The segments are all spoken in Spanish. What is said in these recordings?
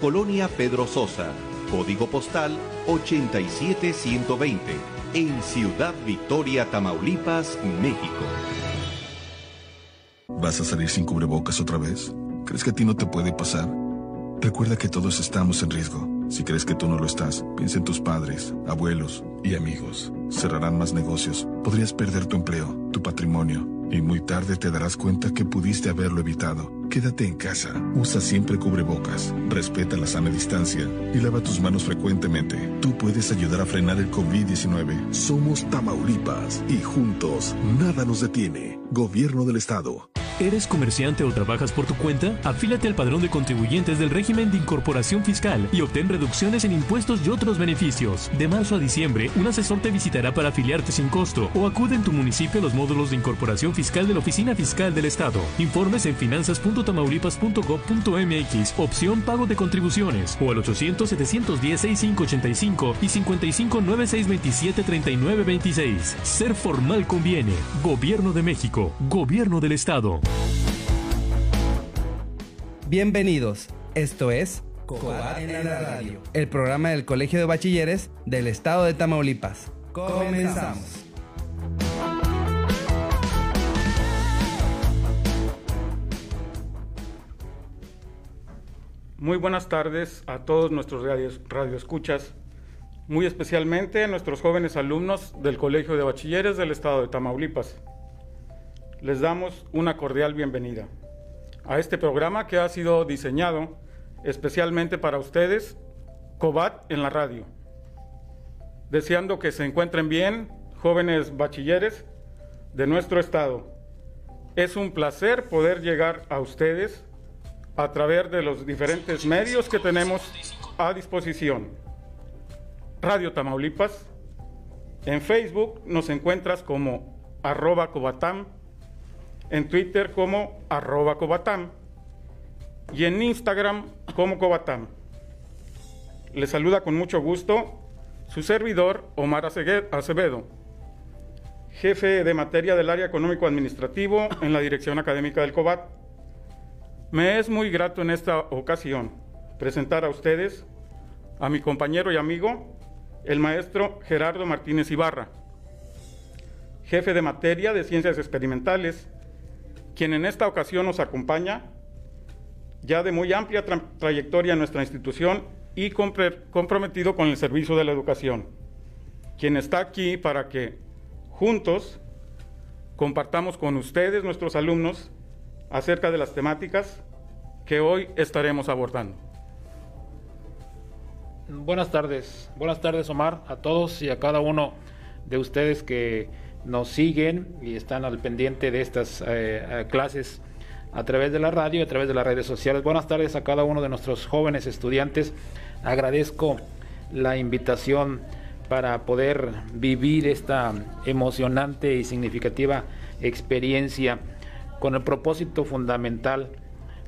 Colonia Pedro Sosa, código postal 87120, en Ciudad Victoria, Tamaulipas, México. ¿Vas a salir sin cubrebocas otra vez? ¿Crees que a ti no te puede pasar? Recuerda que todos estamos en riesgo. Si crees que tú no lo estás, piensa en tus padres, abuelos y amigos. Cerrarán más negocios, podrías perder tu empleo, tu patrimonio, y muy tarde te darás cuenta que pudiste haberlo evitado. Quédate en casa, usa siempre cubrebocas, respeta la sana distancia y lava tus manos frecuentemente. Tú puedes ayudar a frenar el COVID-19. Somos Tamaulipas y juntos nada nos detiene. Gobierno del Estado. ¿Eres comerciante o trabajas por tu cuenta? Afílate al padrón de contribuyentes del régimen de incorporación fiscal y obtén reducciones en impuestos y otros beneficios. De marzo a diciembre, un asesor te visitará para afiliarte sin costo o acude en tu municipio a los módulos de incorporación fiscal de la Oficina Fiscal del Estado. Informes en finanzas.tamaulipas.gov.mx, opción pago de contribuciones o al 800-710-6585 y 5596273926. Ser formal conviene. Gobierno de México. Gobierno del Estado. Bienvenidos, esto es Cobat en la radio, el programa del Colegio de Bachilleres del Estado de Tamaulipas. Comenzamos. Muy buenas tardes a todos nuestros radios, radioescuchas, muy especialmente a nuestros jóvenes alumnos del Colegio de Bachilleres del Estado de Tamaulipas. Les damos una cordial bienvenida a este programa que ha sido diseñado especialmente para ustedes, COBAT en la radio. Deseando que se encuentren bien, jóvenes bachilleres de nuestro estado. Es un placer poder llegar a ustedes a través de los diferentes medios que tenemos a disposición. Radio Tamaulipas. En Facebook nos encuentras como arroba cobatam, en Twitter como arroba cobatam y en Instagram como cobatam. Les saluda con mucho gusto su servidor Omar Acevedo, jefe de materia del área económico administrativo en la dirección académica del COBAT. Me es muy grato en esta ocasión presentar a ustedes a mi compañero y amigo, el maestro Gerardo Martínez Ibarra, jefe de materia de ciencias experimentales, quien en esta ocasión nos acompaña, ya de muy amplia tra trayectoria en nuestra institución y comprometido con el servicio de la educación, quien está aquí para que juntos compartamos con ustedes, nuestros alumnos, acerca de las temáticas que hoy estaremos abordando. Buenas tardes, buenas tardes Omar, a todos y a cada uno de ustedes que nos siguen y están al pendiente de estas eh, clases a través de la radio y a través de las redes sociales. Buenas tardes a cada uno de nuestros jóvenes estudiantes. Agradezco la invitación para poder vivir esta emocionante y significativa experiencia con el propósito fundamental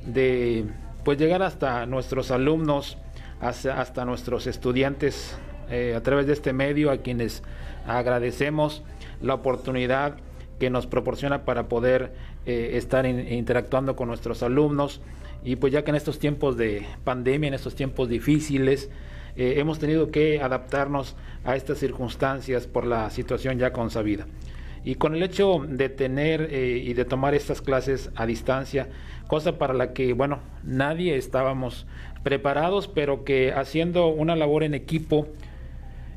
de pues llegar hasta nuestros alumnos, hasta, hasta nuestros estudiantes eh, a través de este medio, a quienes agradecemos la oportunidad que nos proporciona para poder eh, estar in, interactuando con nuestros alumnos y pues ya que en estos tiempos de pandemia, en estos tiempos difíciles, eh, hemos tenido que adaptarnos a estas circunstancias por la situación ya consabida. Y con el hecho de tener eh, y de tomar estas clases a distancia, cosa para la que, bueno, nadie estábamos preparados, pero que haciendo una labor en equipo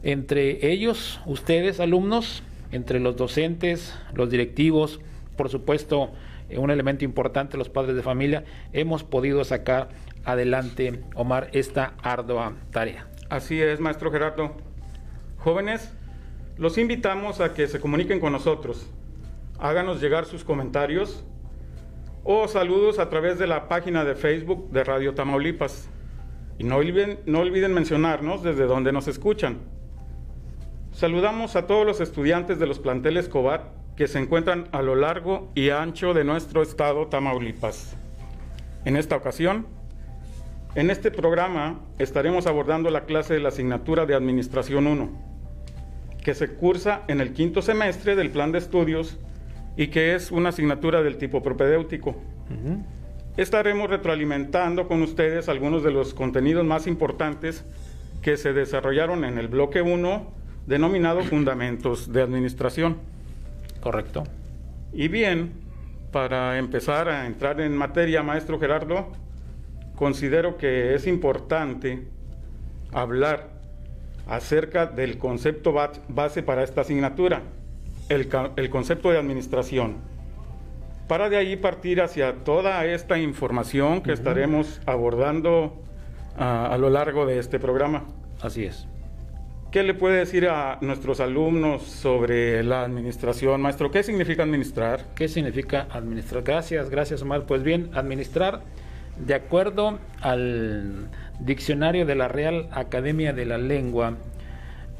entre ellos, ustedes alumnos, entre los docentes, los directivos, por supuesto, eh, un elemento importante, los padres de familia, hemos podido sacar adelante, Omar, esta ardua tarea. Así es, maestro Gerardo. Jóvenes, los invitamos a que se comuniquen con nosotros, háganos llegar sus comentarios o saludos a través de la página de Facebook de Radio Tamaulipas. Y no olviden, no olviden mencionarnos desde donde nos escuchan. Saludamos a todos los estudiantes de los planteles COBAT que se encuentran a lo largo y ancho de nuestro estado Tamaulipas. En esta ocasión, en este programa estaremos abordando la clase de la asignatura de Administración 1, que se cursa en el quinto semestre del plan de estudios y que es una asignatura del tipo propedéutico. Uh -huh. estaremos retroalimentando con ustedes algunos de los contenidos más importantes que se desarrollaron en el bloque 1 denominado Fundamentos de Administración. Correcto. Y bien, para empezar a entrar en materia, maestro Gerardo, considero que es importante hablar acerca del concepto base para esta asignatura, el, el concepto de administración. Para de ahí partir hacia toda esta información que estaremos abordando a, a lo largo de este programa. Así es. ¿Qué le puede decir a nuestros alumnos sobre la administración, maestro? ¿Qué significa administrar? ¿Qué significa administrar? Gracias, gracias Omar. Pues bien, administrar, de acuerdo al diccionario de la Real Academia de la Lengua,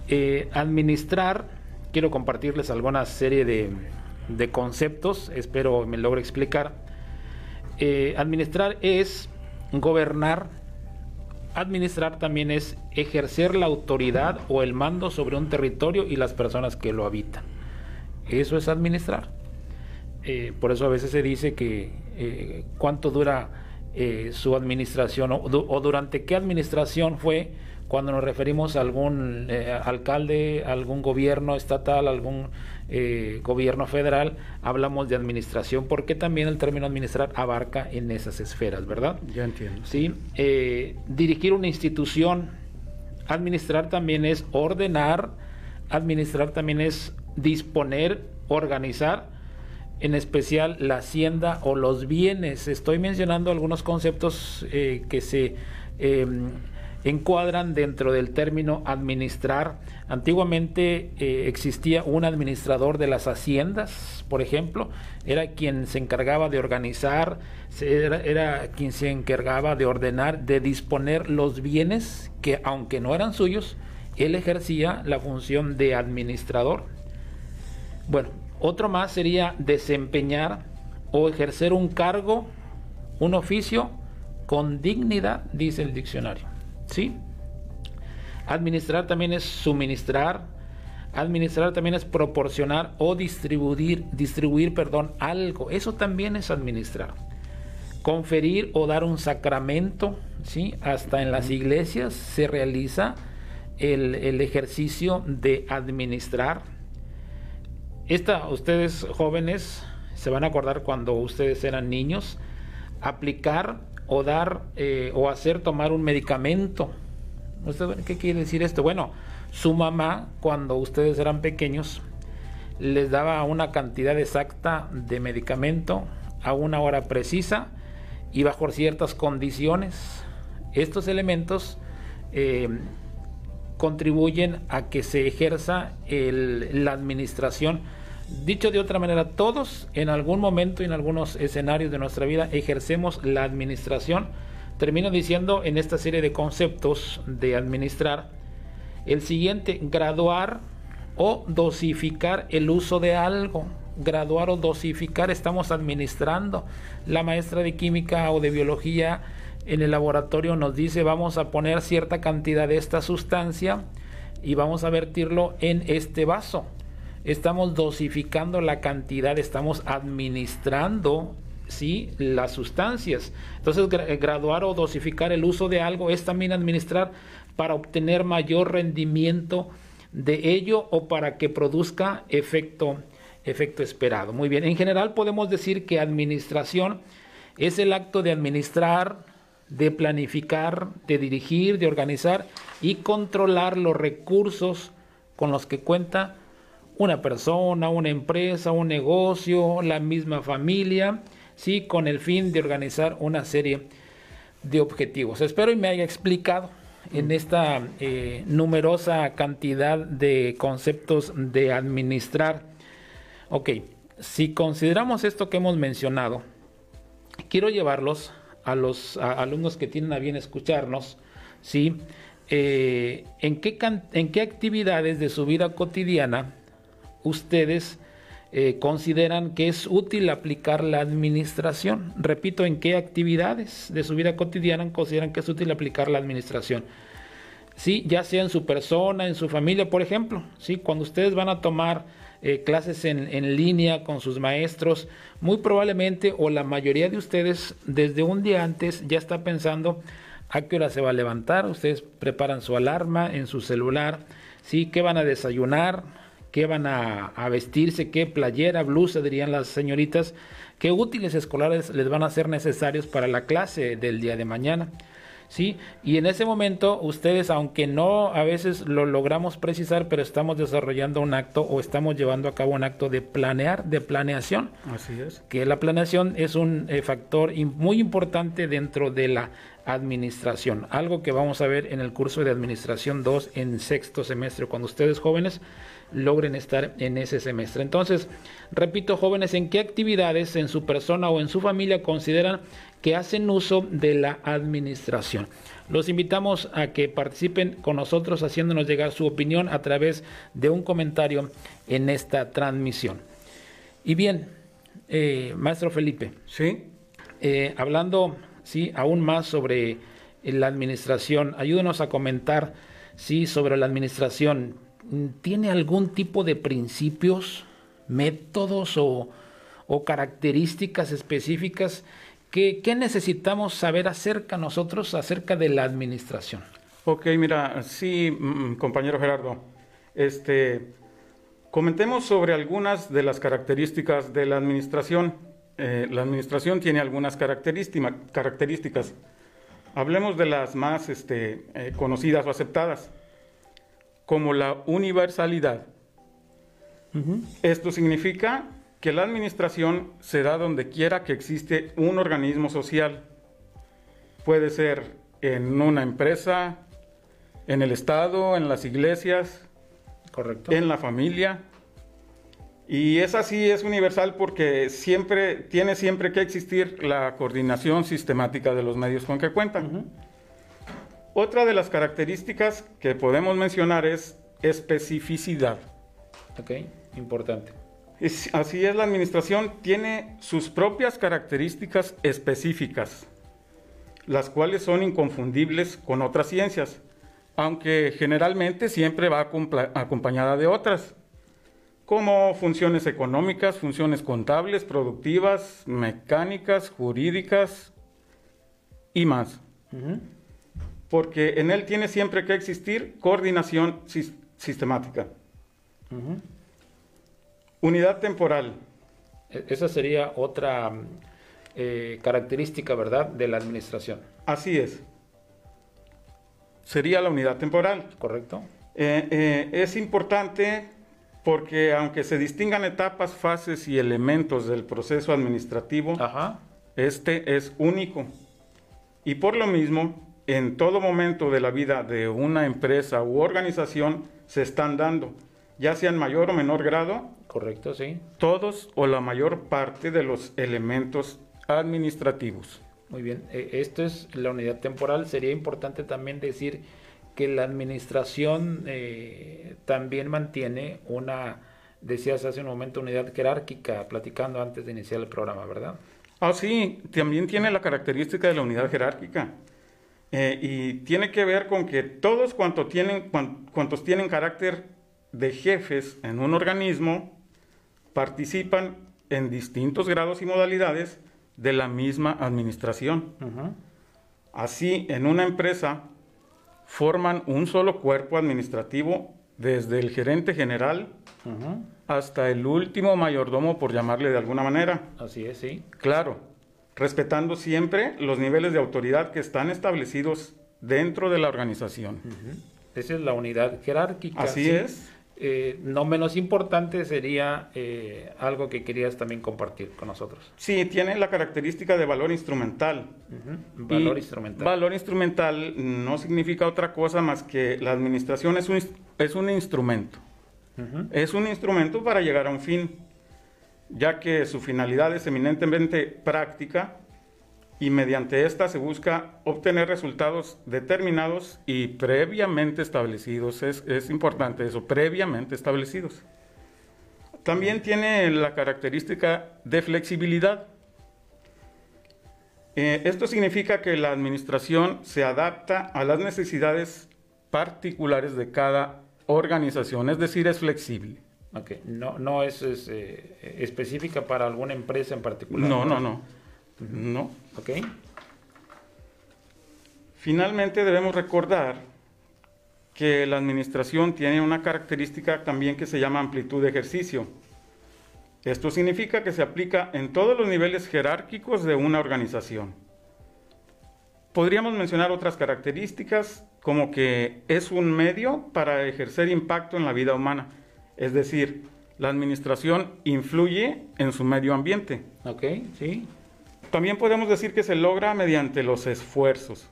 eh, administrar, quiero compartirles alguna serie de, conceptos, espero me logre explicar. Eh, administrar es gobernar, administrar también es ejercer la autoridad o el mando sobre un territorio y las personas que lo habitan. Eso es administrar. Eh, por eso a veces se dice que eh, cuánto dura su administración o, o durante qué administración fue cuando nos referimos a algún eh, alcalde, algún gobierno estatal, algún eh, gobierno federal, hablamos de administración, porque también el término administrar abarca en esas esferas, ¿verdad? Ya entiendo. Sí, eh, dirigir una institución, administrar también es ordenar, administrar también es disponer, organizar, en especial la hacienda o los bienes. Estoy mencionando algunos conceptos que se em, encuadran dentro del término administrar. Antiguamente eh, existía un administrador de las haciendas, por ejemplo, era quien se encargaba de organizar, era, era, quien se encargaba de ordenar, de disponer los bienes que aunque no eran suyos, él ejercía la función de administrador. Bueno, otro más sería desempeñar o ejercer un cargo, un oficio con dignidad, dice el diccionario. ¿Sí? Administrar también es suministrar, administrar también es proporcionar o distribuir, distribuir, perdón, algo. Eso también es administrar. Conferir o dar un sacramento, ¿sí? Hasta en las iglesias se realiza el, el ejercicio de administrar. Esta, ustedes jóvenes se van a acordar cuando ustedes eran niños, aplicar o dar eh, o hacer tomar un medicamento. ¿Qué quiere decir esto? Bueno, su mamá, cuando ustedes eran pequeños, les daba una cantidad exacta de medicamento a una hora precisa y bajo ciertas condiciones. Estos elementos eh, contribuyen a que se ejerza la administración Dicho de otra manera, todos en algún momento y en algunos escenarios de nuestra vida ejercemos la administración. Termino diciendo en esta serie de conceptos de administrar el siguiente, graduar o dosificar el uso de algo. Graduar o dosificar, estamos administrando. La maestra de química o de biología en el laboratorio nos dice vamos a poner cierta cantidad de esta sustancia y vamos a vertirlo en este vaso estamos dosificando la cantidad, estamos administrando ¿sí? las sustancias. Entonces, eh, graduar o dosificar el uso de algo es también administrar para obtener mayor rendimiento de ello o para que produzca efecto, efecto esperado. Muy bien, en general podemos decir que administración es el acto de administrar, de planificar, de dirigir, de organizar y controlar los recursos con los que cuenta una persona, una empresa, un negocio, la misma familia, ¿sí? con el fin de organizar una serie de objetivos. Espero y me haya explicado en esta eh, numerosa cantidad de conceptos de administrar. Ok, si consideramos esto que hemos mencionado, quiero llevarlos a los alumnos que tienen a bien escucharnos, ¿sí? Eh, ¿en, qué ¿En qué actividades de su vida cotidiana ustedes eh, consideran que es útil aplicar la administración. Repito, ¿en qué actividades de su vida cotidiana consideran que es útil aplicar la administración? Sí, ya sea en su persona, en su familia, por ejemplo, sí, cuando ustedes van a tomar eh, clases en, en, línea con sus maestros, muy probablemente o la mayoría de ustedes desde un día antes ya está pensando a qué hora se va a levantar, ustedes preparan su alarma en su celular, ¿sí? ¿Qué van a desayunar? ¿Qué van a, a vestirse? ¿Qué playera, blusa dirían las señoritas? ¿Qué útiles escolares les van a ser necesarios para la clase del día de mañana? ¿sí? Y en ese momento ustedes, aunque no a veces lo logramos precisar, pero estamos desarrollando un acto o estamos llevando a cabo un acto de planear, de planeación. Así es. Que la planeación es un eh, factor muy importante dentro de la administración, algo que vamos a ver en el curso de administración 2 en sexto semestre, cuando ustedes jóvenes logren estar en ese semestre. Entonces, repito, jóvenes, ¿en qué actividades en su persona o en su familia consideran que hacen uso de la administración? Los invitamos a que participen con nosotros haciéndonos llegar su opinión a través de un comentario en esta transmisión. Y bien, eh, maestro Felipe. Sí. Eh, hablando, sí, aún más sobre la administración, ayúdenos a comentar, sí, sobre la administración. ¿Tiene algún tipo de principios, métodos o, características específicas que, que, necesitamos saber acerca nosotros, acerca de la administración? Ok, mira, sí, mm, compañero Gerardo, este, comentemos sobre algunas de las características de la administración. Eh, la administración tiene algunas características. Hablemos de las más este, eh, conocidas o aceptadas como la universalidad. Uh -huh. Esto significa que la administración se da donde quiera que existe un organismo social. Puede ser en una empresa, en el Estado, en las iglesias, Correcto. en la familia. Y es así, es universal porque siempre tiene siempre que existir la coordinación sistemática de los medios con que cuentan. Uh -huh. Otra de las características que podemos mencionar es especificidad. Ok, importante. Es, así es, la administración tiene sus propias características específicas, las cuales son inconfundibles con otras ciencias, aunque generalmente siempre va acompañada de otras, como funciones económicas, funciones contables, productivas, mecánicas, jurídicas y más. Uh -huh porque en él tiene siempre que existir coordinación sistemática. Uh -huh. Unidad temporal. Esa sería otra eh, característica, ¿verdad?, de la administración. Así es. Sería la unidad temporal. Correcto. Eh, eh, es importante porque aunque se distingan etapas, fases y elementos del proceso administrativo, Ajá. este es único. Y por lo mismo, en todo momento de la vida de una empresa u organización se están dando, ya sea en mayor o menor grado. Correcto, sí. Todos o la mayor parte de los elementos administrativos. Muy bien, esto es la unidad temporal. Sería importante también decir que la administración eh, también mantiene una, decías hace un momento, unidad jerárquica, platicando antes de iniciar el programa, ¿verdad? Ah, sí, también tiene la característica de la unidad jerárquica. Eh, y tiene que ver con que todos cuanto tienen, cuan, cuantos tienen carácter de jefes en un organismo participan en distintos grados y modalidades de la misma administración. Uh -huh. Así, en una empresa forman un solo cuerpo administrativo desde el gerente general uh -huh. hasta el último mayordomo, por llamarle de alguna manera. Así es, sí. Claro, respetando siempre los niveles de autoridad que están establecidos dentro de la organización. Uh -huh. Esa es la unidad jerárquica. Así ¿sí? es. Eh, no menos importante sería eh, algo que querías también compartir con nosotros. Sí, tiene la característica de valor instrumental. Uh -huh. Valor y instrumental. Valor instrumental no significa otra cosa más que la administración es un, es un instrumento. Uh -huh. Es un instrumento para llegar a un fin ya que su finalidad es eminentemente práctica y mediante esta se busca obtener resultados determinados y previamente establecidos. Es, es importante eso, previamente establecidos. También tiene la característica de flexibilidad. Eh, esto significa que la administración se adapta a las necesidades particulares de cada organización, es decir, es flexible. Ok, no, no es, es, eh, específica para alguna empresa en particular. No, no, no. No. Ok. Finalmente debemos recordar que la administración tiene una característica también que se llama amplitud de ejercicio. Esto significa que se aplica en todos los niveles jerárquicos de una organización. Podríamos mencionar otras características como que es un medio para ejercer impacto en la vida humana, es decir, la administración influye en su medio ambiente. Ok, sí. También podemos decir que se logra mediante los esfuerzos.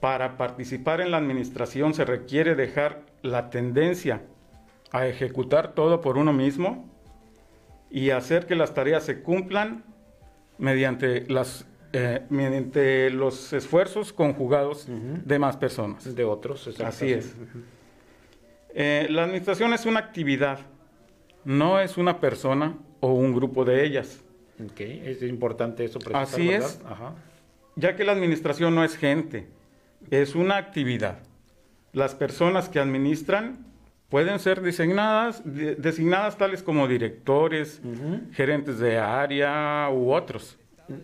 Para participar en la administración se requiere dejar la tendencia a ejecutar todo por uno mismo y hacer que las tareas se cumplan mediante, las, eh, mediante los esfuerzos conjugados de más personas. De otros, exacto. Así es. Eh, la administración es una actividad, no es una persona o un grupo de ellas. Ok, es importante eso. Así es, ya que la administración no es gente, es una actividad. Las personas que administran pueden ser designadas, designadas tales como directores, gerentes de área u otros.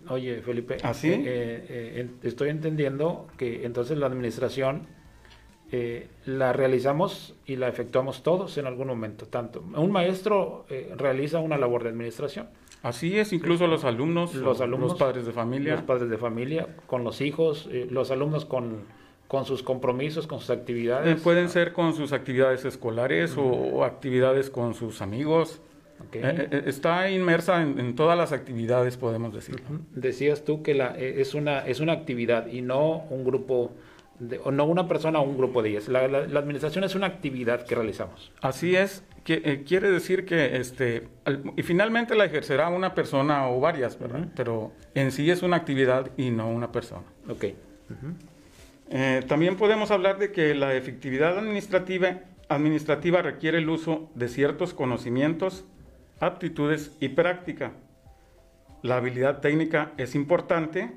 Oye, Felipe, ¿Así? ¿Ah, eh, eh, estoy entendiendo que entonces la administración eh, la realizamos y la efectuamos todos en algún momento. Tanto un maestro realiza una labor de administración. Así es, incluso los alumnos, los alumnos, los padres de familia, los padres de familia, con los hijos, los alumnos con con sus compromisos, con sus actividades. Eh, pueden ser con sus actividades escolares o, actividades con sus amigos. Eh, eh, está inmersa en, todas las actividades, podemos decir. Decías tú que la, es, una, es una actividad y no un grupo, de, o no una persona o un grupo de ellas. La, administración es una actividad que realizamos. Así es, que, quiere decir que este, y finalmente la ejercerá una persona o varias, ¿verdad? Pero en sí es una actividad y no una persona. Ok. Eh, también podemos hablar de que la efectividad administrativa, administrativa requiere el uso de ciertos conocimientos, aptitudes y práctica. La habilidad técnica es importante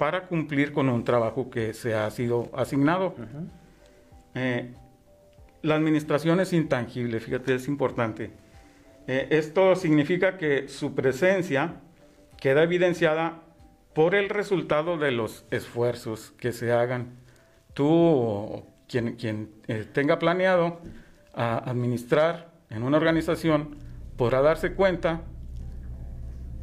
para cumplir con un trabajo que se ha sido asignado. Eh, la administración es intangible, fíjate, es importante. Eh, esto significa que su presencia queda evidenciada por el resultado de los esfuerzos que se hagan tú quien, quien eh, tenga planeado administrar en una organización podrá darse cuenta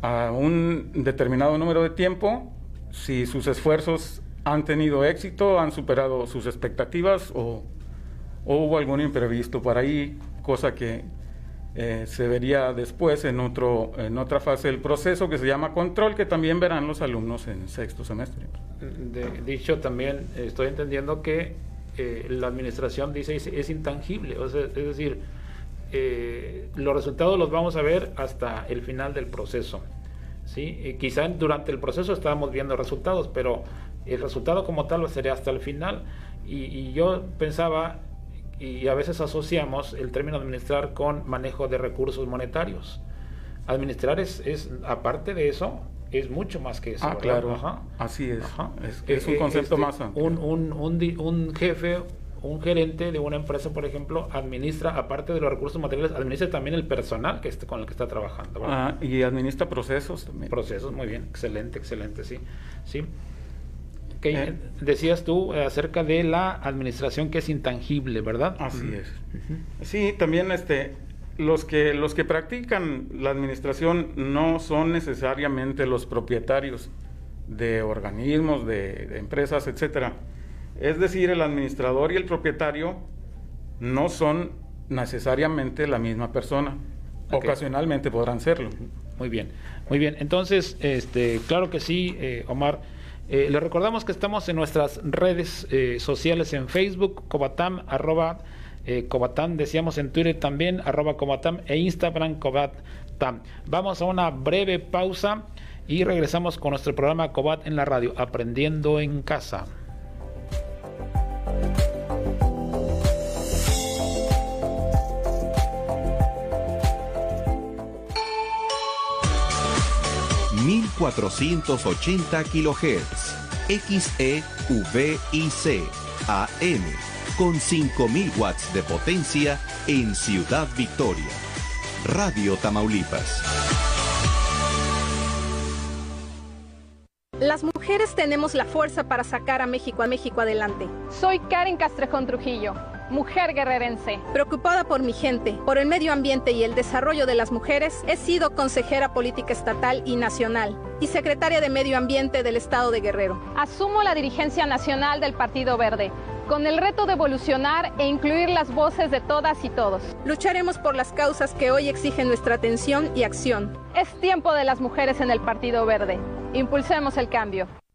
a un determinado número de tiempo si sus esfuerzos han tenido éxito, han superado sus expectativas o, hubo algún imprevisto por ahí, cosa que eh, se vería después en, otro, en otra fase del proceso que se llama control, que también verán los alumnos en sexto semestre. Dicho también, estoy entendiendo que eh, la administración dice es, intangible, o sea, es decir, eh, los resultados los vamos a ver hasta el final del proceso. ¿Sí? quizá durante el proceso estábamos viendo resultados, pero el resultado como tal sería hasta el final. Y, y yo pensaba y a veces asociamos el término administrar con manejo de recursos monetarios. Administrar es, es aparte de eso, es mucho más que eso. Ah, claro. Así es. Es, un eh, concepto este, más amplio. Un, un, un, un, jefe, un gerente de una empresa, por ejemplo, administra, aparte de los recursos materiales, administra también el personal que con el que está trabajando. Ah, y administra procesos también. Procesos, muy bien. Excelente, excelente, sí. Sí. Eh. decías tú eh, acerca de la administración que es intangible, ¿verdad? Así es. Sí, también este, los que, los que practican la administración no son necesariamente los propietarios de organismos, de, empresas, etcétera. Es decir, el administrador y el propietario no son necesariamente la misma persona. Ocasionalmente podrán serlo. Muy bien, muy bien. Entonces, este, claro que sí, eh, Omar. Eh, les recordamos que estamos en nuestras redes eh, sociales en Facebook, Cobatam, arroba eh, Cobatam, decíamos en Twitter también, arroba Cobatam e Instagram Cobatam. Vamos a una breve pausa y regresamos con nuestro programa Cobat en la radio, Aprendiendo en Casa. 1480 kHz, XEVIC, AM, con 5000 watts de potencia en Ciudad Victoria Radio Tamaulipas. Las mujeres tenemos la fuerza para sacar a México a México adelante. Soy Karen Castrejón Trujillo, mujer guerrerense. Preocupada por mi gente, por el medio ambiente y el desarrollo de las mujeres, he sido consejera política estatal y nacional y secretaria de Medio Ambiente del Estado de Guerrero. Asumo la dirigencia nacional del Partido Verde con el reto de evolucionar e incluir las voces de todas y todos. Lucharemos por las causas que hoy exigen nuestra atención y acción. Es tiempo de las mujeres en el Partido Verde. Impulsemos el cambio.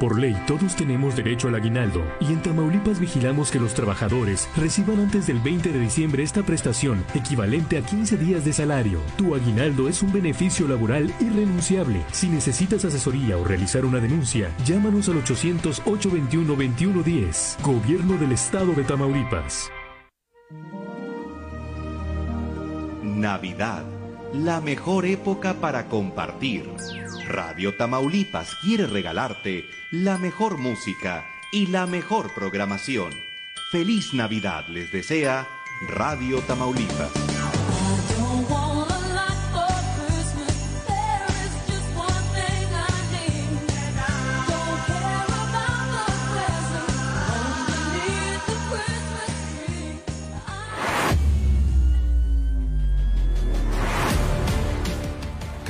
Por ley, todos tenemos derecho al aguinaldo y en Tamaulipas vigilamos que los trabajadores reciban antes del 20 de diciembre esta prestación, equivalente a 15 días de salario. Tu aguinaldo es un beneficio laboral irrenunciable. Si necesitas asesoría o realizar una denuncia, llámanos al 800-821-2110. Gobierno del Estado de Tamaulipas. Navidad, la mejor época para compartir. Radio Tamaulipas quiere regalarte la mejor música y la mejor programación. Feliz Navidad les desea Radio Tamaulipas.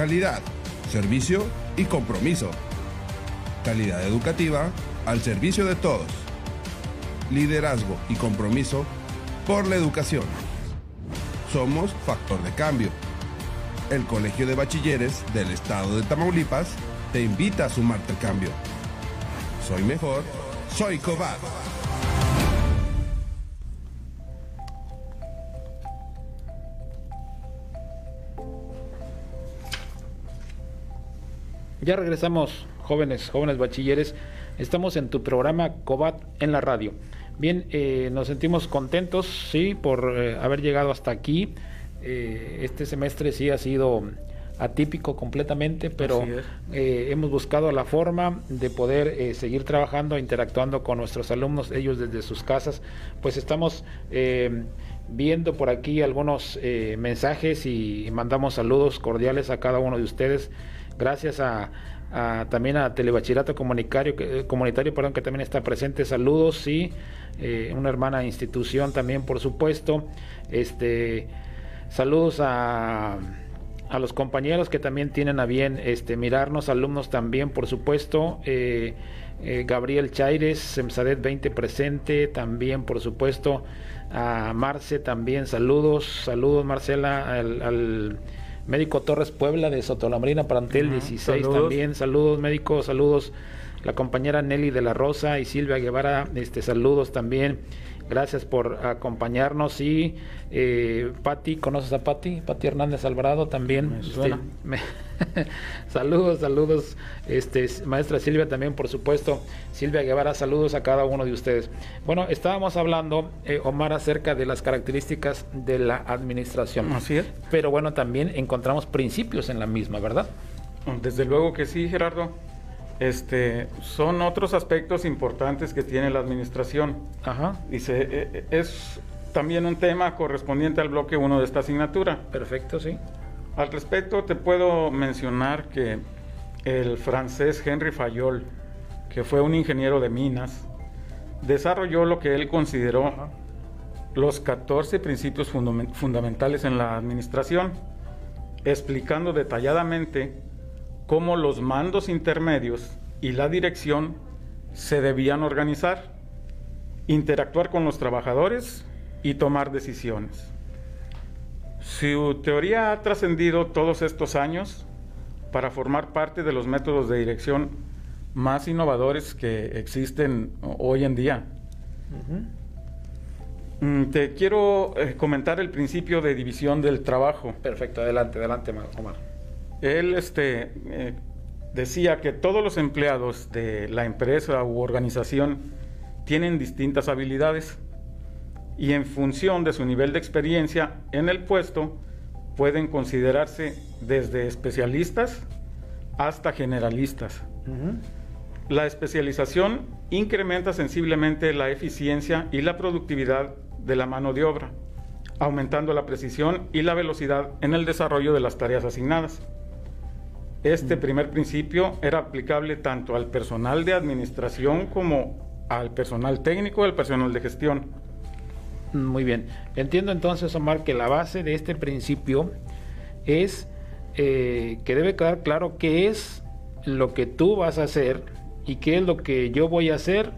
Calidad, servicio y compromiso. Calidad educativa al servicio de todos. Liderazgo y compromiso por la educación. Somos Factor de Cambio. El Colegio de Bachilleres del Estado de Tamaulipas te invita a sumarte al cambio. Soy mejor, soy Cobar. Ya regresamos, jóvenes, jóvenes bachilleres. Estamos en tu programa Cobat en la radio. Bien, eh, nos sentimos contentos, sí, por eh, haber llegado hasta aquí. Eh, este semestre sí ha sido atípico completamente, pero hemos buscado la forma de poder seguir trabajando, interactuando con nuestros alumnos, ellos desde sus casas. Pues estamos viendo por aquí algunos mensajes y mandamos saludos cordiales a cada uno de ustedes gracias a, también a Telebachillerato Comunitario, que, comunitario que también está presente. Saludos, sí. Eh, una hermana institución también, por supuesto. Este, saludos a, a los compañeros que también tienen a bien este, mirarnos, alumnos también, por supuesto. Eh, eh, Gabriel Chaires, Semsadet 20 presente, también, por supuesto. A Marce también, saludos, saludos Marcela, al Médico Torres Puebla de Sotolambrina Parantel 16 también. Saludos, médico, saludos. La compañera Nelly de la Rosa y Silvia Guevara, este, saludos también. Gracias por acompañarnos. Y eh, Patti, ¿conoces a Patti? Patti Hernández Alvarado también. Este, saludos, saludos. Este, maestra Silvia también, por supuesto. Silvia Guevara, saludos a cada uno de ustedes. Bueno, estábamos hablando, eh, Omar, acerca de las características de la administración. Así es. Pero bueno, también encontramos principios en la misma, ¿verdad? Desde luego que sí, Gerardo. Este, son otros aspectos importantes que tiene la administración. Ajá. Dice, e, e, es también un tema correspondiente al bloque 1 de esta asignatura. Perfecto, sí. Al respecto, te puedo mencionar que el francés Henry Fayol, que fue un ingeniero de minas, desarrolló lo que él consideró los 14 principios fundamentales en la administración, explicando detalladamente cómo los mandos intermedios y la dirección se debían organizar, interactuar con los trabajadores y tomar decisiones. Su teoría ha trascendido todos estos años para formar parte de los métodos de dirección más innovadores que existen hoy en día. Mm, te quiero eh, comentar el principio de división del trabajo. Perfecto, adelante, adelante, Omar. Él este, eh, decía que todos los empleados de la empresa u organización tienen distintas habilidades y en función de su nivel de experiencia en el puesto pueden considerarse desde especialistas hasta generalistas. La especialización incrementa sensiblemente la eficiencia y la productividad de la mano de obra, aumentando la precisión y la velocidad en el desarrollo de las tareas asignadas. Este primer principio era aplicable tanto al personal de administración como al personal técnico y al personal de gestión. Muy bien. Entiendo entonces, Omar, que la base de este principio es eh, que debe quedar claro qué es lo que tú vas a hacer y qué es lo que yo voy a hacer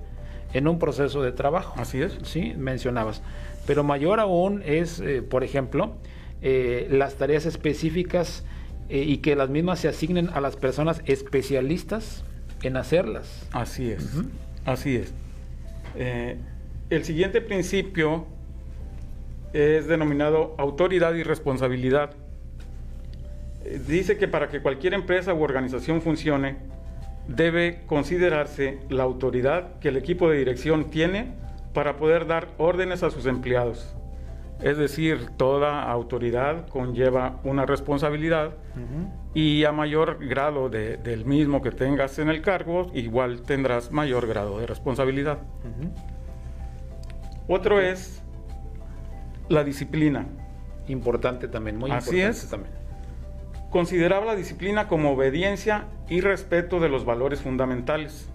en un proceso de trabajo. Así es. Sí, mencionabas. Pero mayor aún es, eh, por ejemplo, eh, las tareas específicas y que las mismas se asignen a las personas especialistas en hacerlas. Así es. Así es. el siguiente principio es denominado autoridad y responsabilidad. Eh, dice que para que cualquier empresa u organización funcione, debe considerarse la autoridad que el equipo de dirección tiene para poder dar órdenes a sus empleados. Es decir, toda autoridad conlleva una responsabilidad y a mayor grado del mismo que tengas en el cargo, igual tendrás mayor grado de responsabilidad. Otro es la disciplina. Importante también, muy Así importante es. también. Consideraba la disciplina como obediencia y respeto de los valores fundamentales.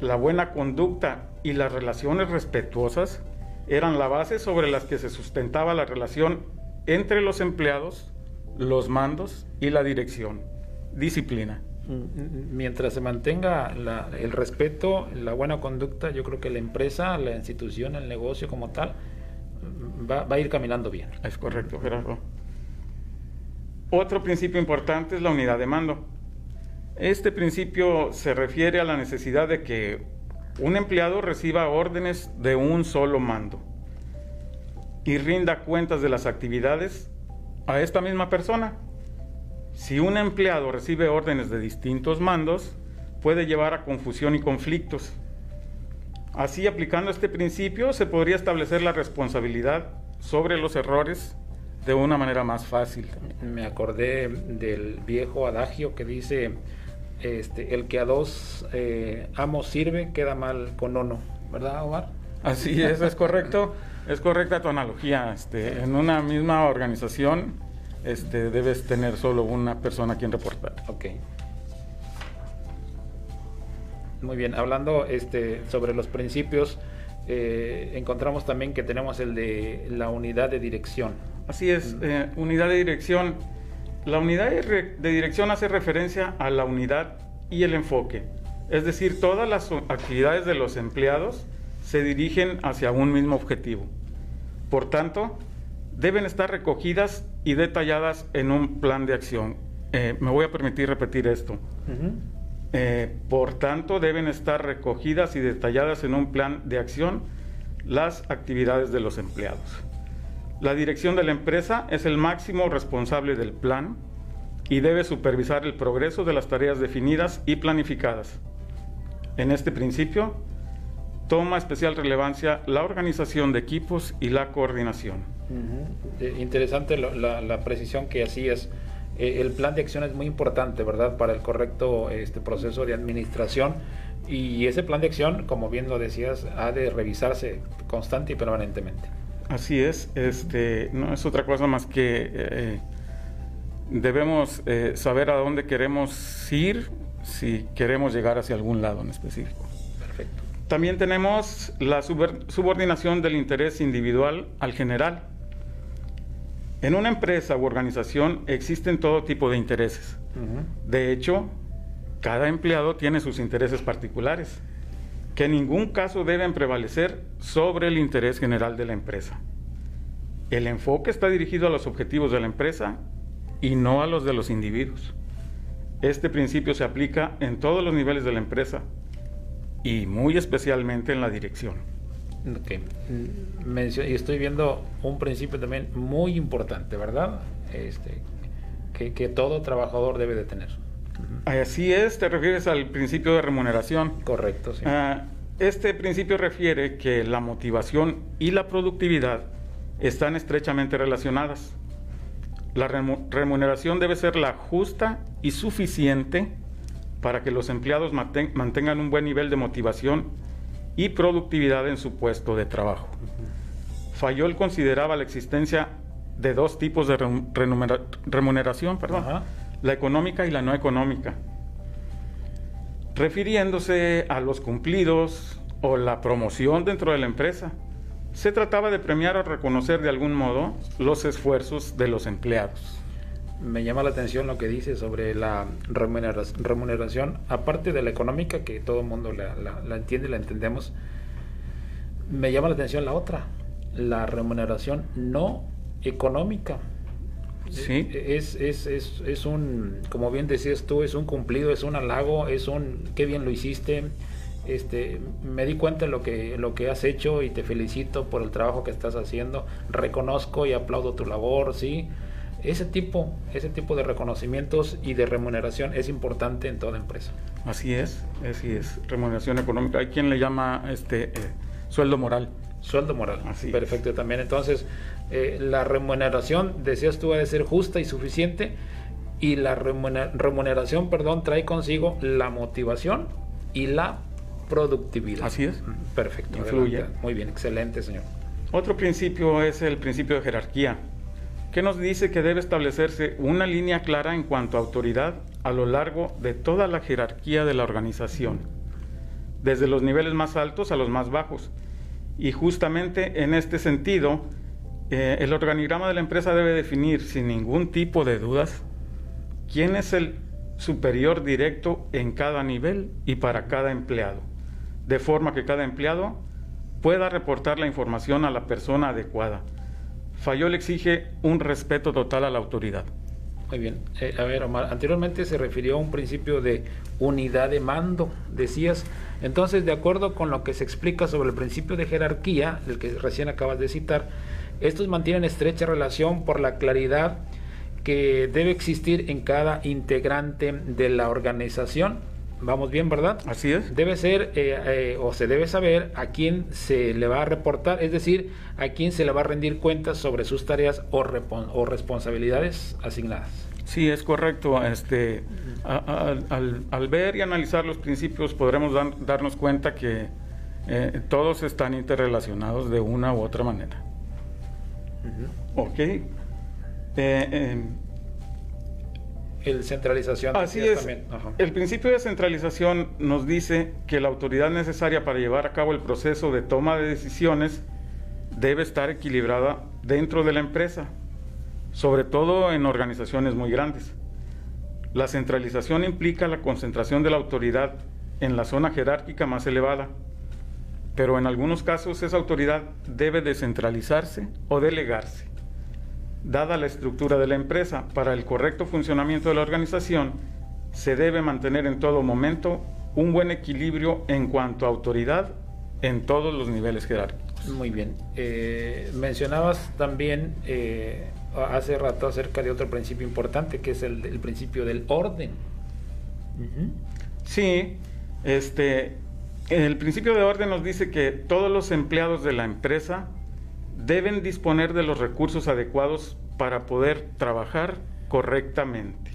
La buena conducta y las relaciones respetuosas eran la base sobre las que se sustentaba la relación entre los empleados, los mandos y la dirección. Disciplina. Mm, Mientras se mantenga la- el respeto, la buena conducta, yo creo que la empresa, la institución, el negocio como tal, mm, va, va a ir caminando bien. Es correcto, Gerardo. Otro principio importante es la unidad de mando. Este principio se refiere a la necesidad de que un empleado reciba órdenes de un solo mando y rinda cuentas de las actividades a esta misma persona. Si un empleado recibe órdenes de distintos mandos, puede llevar a confusión y conflictos. Así, aplicando este principio, se podría establecer la responsabilidad sobre los errores de una manera más fácil. Me acordé del viejo adagio que dice, este, el que a dos eh, amos sirve queda mal con uno, ¿verdad, Omar? Así es, es correcto. Es correcta tu analogía. Este, en una misma organización este, debes tener solo una persona a quien reportar. Ok. Muy bien, hablando este, sobre los principios, eh, encontramos también que tenemos el de la unidad de dirección. Así es, eh, unidad de dirección. La unidad de, re- de dirección hace referencia a la unidad y el enfoque. Es decir, todas las actividades de los empleados se dirigen hacia un mismo objetivo. Por tanto, deben estar recogidas y detalladas en un plan de acción. Eh, me voy a permitir repetir esto. Eh, por tanto, deben estar recogidas y detalladas en un plan de acción las actividades de los empleados. La dirección de la empresa es el máximo responsable del plan y debe supervisar el progreso de las tareas definidas y planificadas. En este principio, toma especial relevancia la organización de equipos y la coordinación. Eh, interesante la precisión que hacías. Eh, el plan de acción es muy importante, ¿verdad? Para el correcto este, proceso de administración. Y ese plan de acción, como bien lo decías, ha de revisarse constante y permanentemente. Así es, este, no es otra cosa más que eh, debemos eh, saber a dónde queremos ir si queremos llegar hacia algún lado en específico. Perfecto. También tenemos la subordinación del interés individual al general. En una empresa u organización existen todo tipo de intereses. De hecho, cada empleado tiene sus intereses particulares, que en ningún caso deben prevalecer sobre el interés general de la empresa. El enfoque está dirigido a los objetivos de la empresa y no a los de los individuos. Este principio se aplica en todos los niveles de la empresa y muy especialmente en la dirección. Ok. Mencio- y estoy viendo un principio también muy importante, ¿verdad? Este, que todo trabajador debe de tener. Así es, te refieres al principio de remuneración. Correcto, sí. Ah, este principio refiere que la motivación y la productividad están estrechamente relacionadas. La remu- remuneración debe ser la justa y suficiente para que los empleados manten- mantengan un buen nivel de motivación y productividad en su puesto de trabajo. Fayol consideraba la existencia de dos tipos de remuneración, perdón, Ajá. La económica y la no económica refiriéndose a los cumplidos o la promoción dentro de la empresa. Se trataba de premiar o reconocer de algún modo los esfuerzos de los empleados. Me llama la atención lo que dice sobre la remunera- remuneración, aparte de la económica, que todo el mundo la, la- la entiende la entendemos, me llama la atención la otra, la remuneración no económica. Sí. Es, es, es, es un, como bien decías tú, es un cumplido, es un halago, es un, qué bien lo hiciste. Este, me di cuenta de lo que, lo que has hecho y te felicito por el trabajo que estás haciendo. Reconozco y aplaudo tu labor, ¿sí? Ese tipo, ese tipo de reconocimientos y de remuneración es importante en toda empresa. Así es, así es, remuneración económica. Hay quien le llama este eh, sueldo moral. Sueldo moral. Así es. Perfecto también. Entonces, eh, la remuneración, decías tú, ha de ser justa y suficiente. Y la remuner- remuneración, perdón, trae consigo la motivación y la productividad. Así es. Perfecto. Influye. Muy bien, excelente, señor. Otro principio es el principio de jerarquía, que nos dice que debe establecerse una línea clara en cuanto a autoridad a lo largo de toda la jerarquía de la organización, desde los niveles más altos a los más bajos. Y justamente en este sentido, eh, el organigrama de la empresa debe definir sin ningún tipo de dudas quién es el superior directo en cada nivel y para cada empleado, de forma que cada empleado pueda reportar la información a la persona adecuada. Fayol exige un respeto total a la autoridad. Muy bien. Eh, a ver, Omar, anteriormente se refirió a un principio de unidad de mando, decías. Entonces, de acuerdo con lo que se explica sobre el principio de jerarquía, el que recién acabas de citar, estos mantienen estrecha relación por la claridad que debe existir en cada integrante de la organización. Vamos bien, ¿verdad? Así es. Debe ser eh, eh, o se debe saber a quién se le va a reportar, es decir, a quién se le va a rendir cuentas sobre sus tareas o, o responsabilidades asignadas. Sí, es correcto. Este, a- a- al, al ver y analizar los principios podremos dan- darnos cuenta que eh, todos están interrelacionados de una u otra manera. Ok. Eh, eh, El centralización. Así es. también. El principio de centralización nos dice que la autoridad necesaria para llevar a cabo el proceso de toma de decisiones debe estar equilibrada dentro de la empresa, sobre todo en organizaciones muy grandes. La centralización implica la concentración de la autoridad en la zona jerárquica más elevada, pero en algunos casos esa autoridad debe descentralizarse o delegarse. Dada la estructura de la empresa, para el correcto funcionamiento de la organización, se debe mantener en todo momento un buen equilibrio en cuanto a autoridad en todos los niveles jerárquicos. Muy bien. Eh, mencionabas también eh, hace rato acerca de otro principio importante que es el, el principio del orden. Sí, este, el principio de orden nos dice que todos los empleados de la empresa deben disponer de los recursos adecuados para poder trabajar correctamente.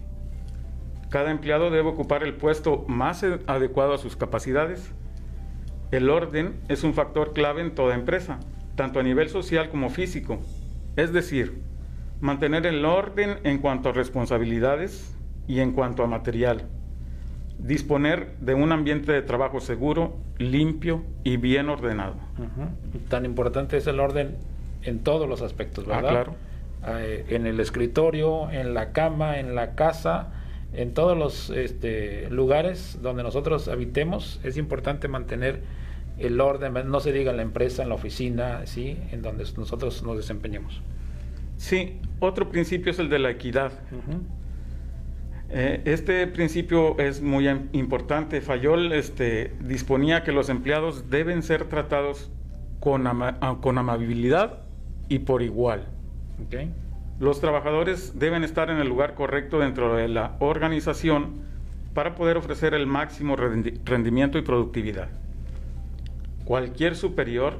Cada empleado debe ocupar el puesto más e- adecuado a sus capacidades. El orden es un factor clave en toda empresa, tanto a nivel social como físico. Es decir, mantener el orden en cuanto a responsabilidades y en cuanto a material. Disponer de un ambiente de trabajo seguro, limpio y bien ordenado. Tan importante es el orden en todos los aspectos, Ah, ¿verdad? claro. Eh, en el escritorio, en la cama, en la casa, en todos los este, lugares donde nosotros habitemos, es importante mantener el orden, no se diga en la empresa, en la oficina, ¿sí? en donde nosotros nos desempeñemos. Sí, otro principio es el de la equidad. Eh, este principio es muy im- importante. Fayol este, disponía que los empleados deben ser tratados con, con amabilidad y por igual. Los trabajadores deben estar en el lugar correcto dentro de la organización para poder ofrecer el máximo rendimiento y productividad. Cualquier superior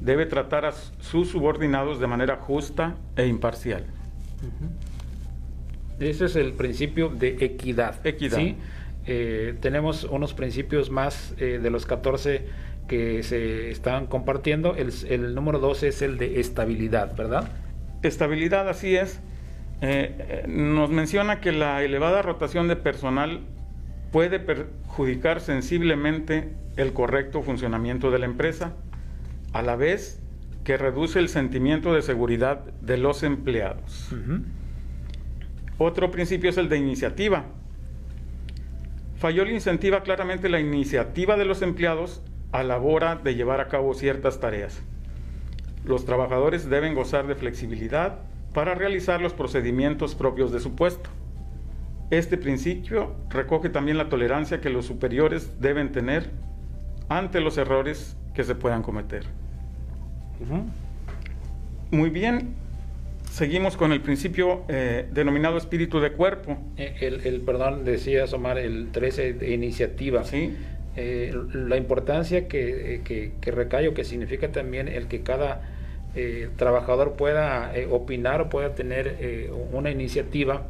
debe tratar a sus subordinados de manera justa e imparcial. Ese es el principio de equidad. Equidad. Eh, tenemos unos principios más eh, de los 14 que se están compartiendo. El, el, número 12 es el de estabilidad, ¿verdad? Estabilidad, así es. Eh, nos menciona que la elevada rotación de personal puede perjudicar sensiblemente el correcto funcionamiento de la empresa, a la vez que reduce el sentimiento de seguridad de los empleados. Otro principio es el de iniciativa. Fayol incentiva claramente la iniciativa de los empleados a la hora de llevar a cabo ciertas tareas. Los trabajadores deben gozar de flexibilidad para realizar los procedimientos propios de su puesto. Este principio recoge también la tolerancia que los superiores deben tener ante los errores que se puedan cometer. Muy bien, seguimos con el principio eh, denominado espíritu de cuerpo. Eh, el, perdón, decía Omar, el 13 de iniciativa. Sí. Eh, la importancia que, que, que, recae o que significa también el que cada trabajador pueda opinar o pueda tener una iniciativa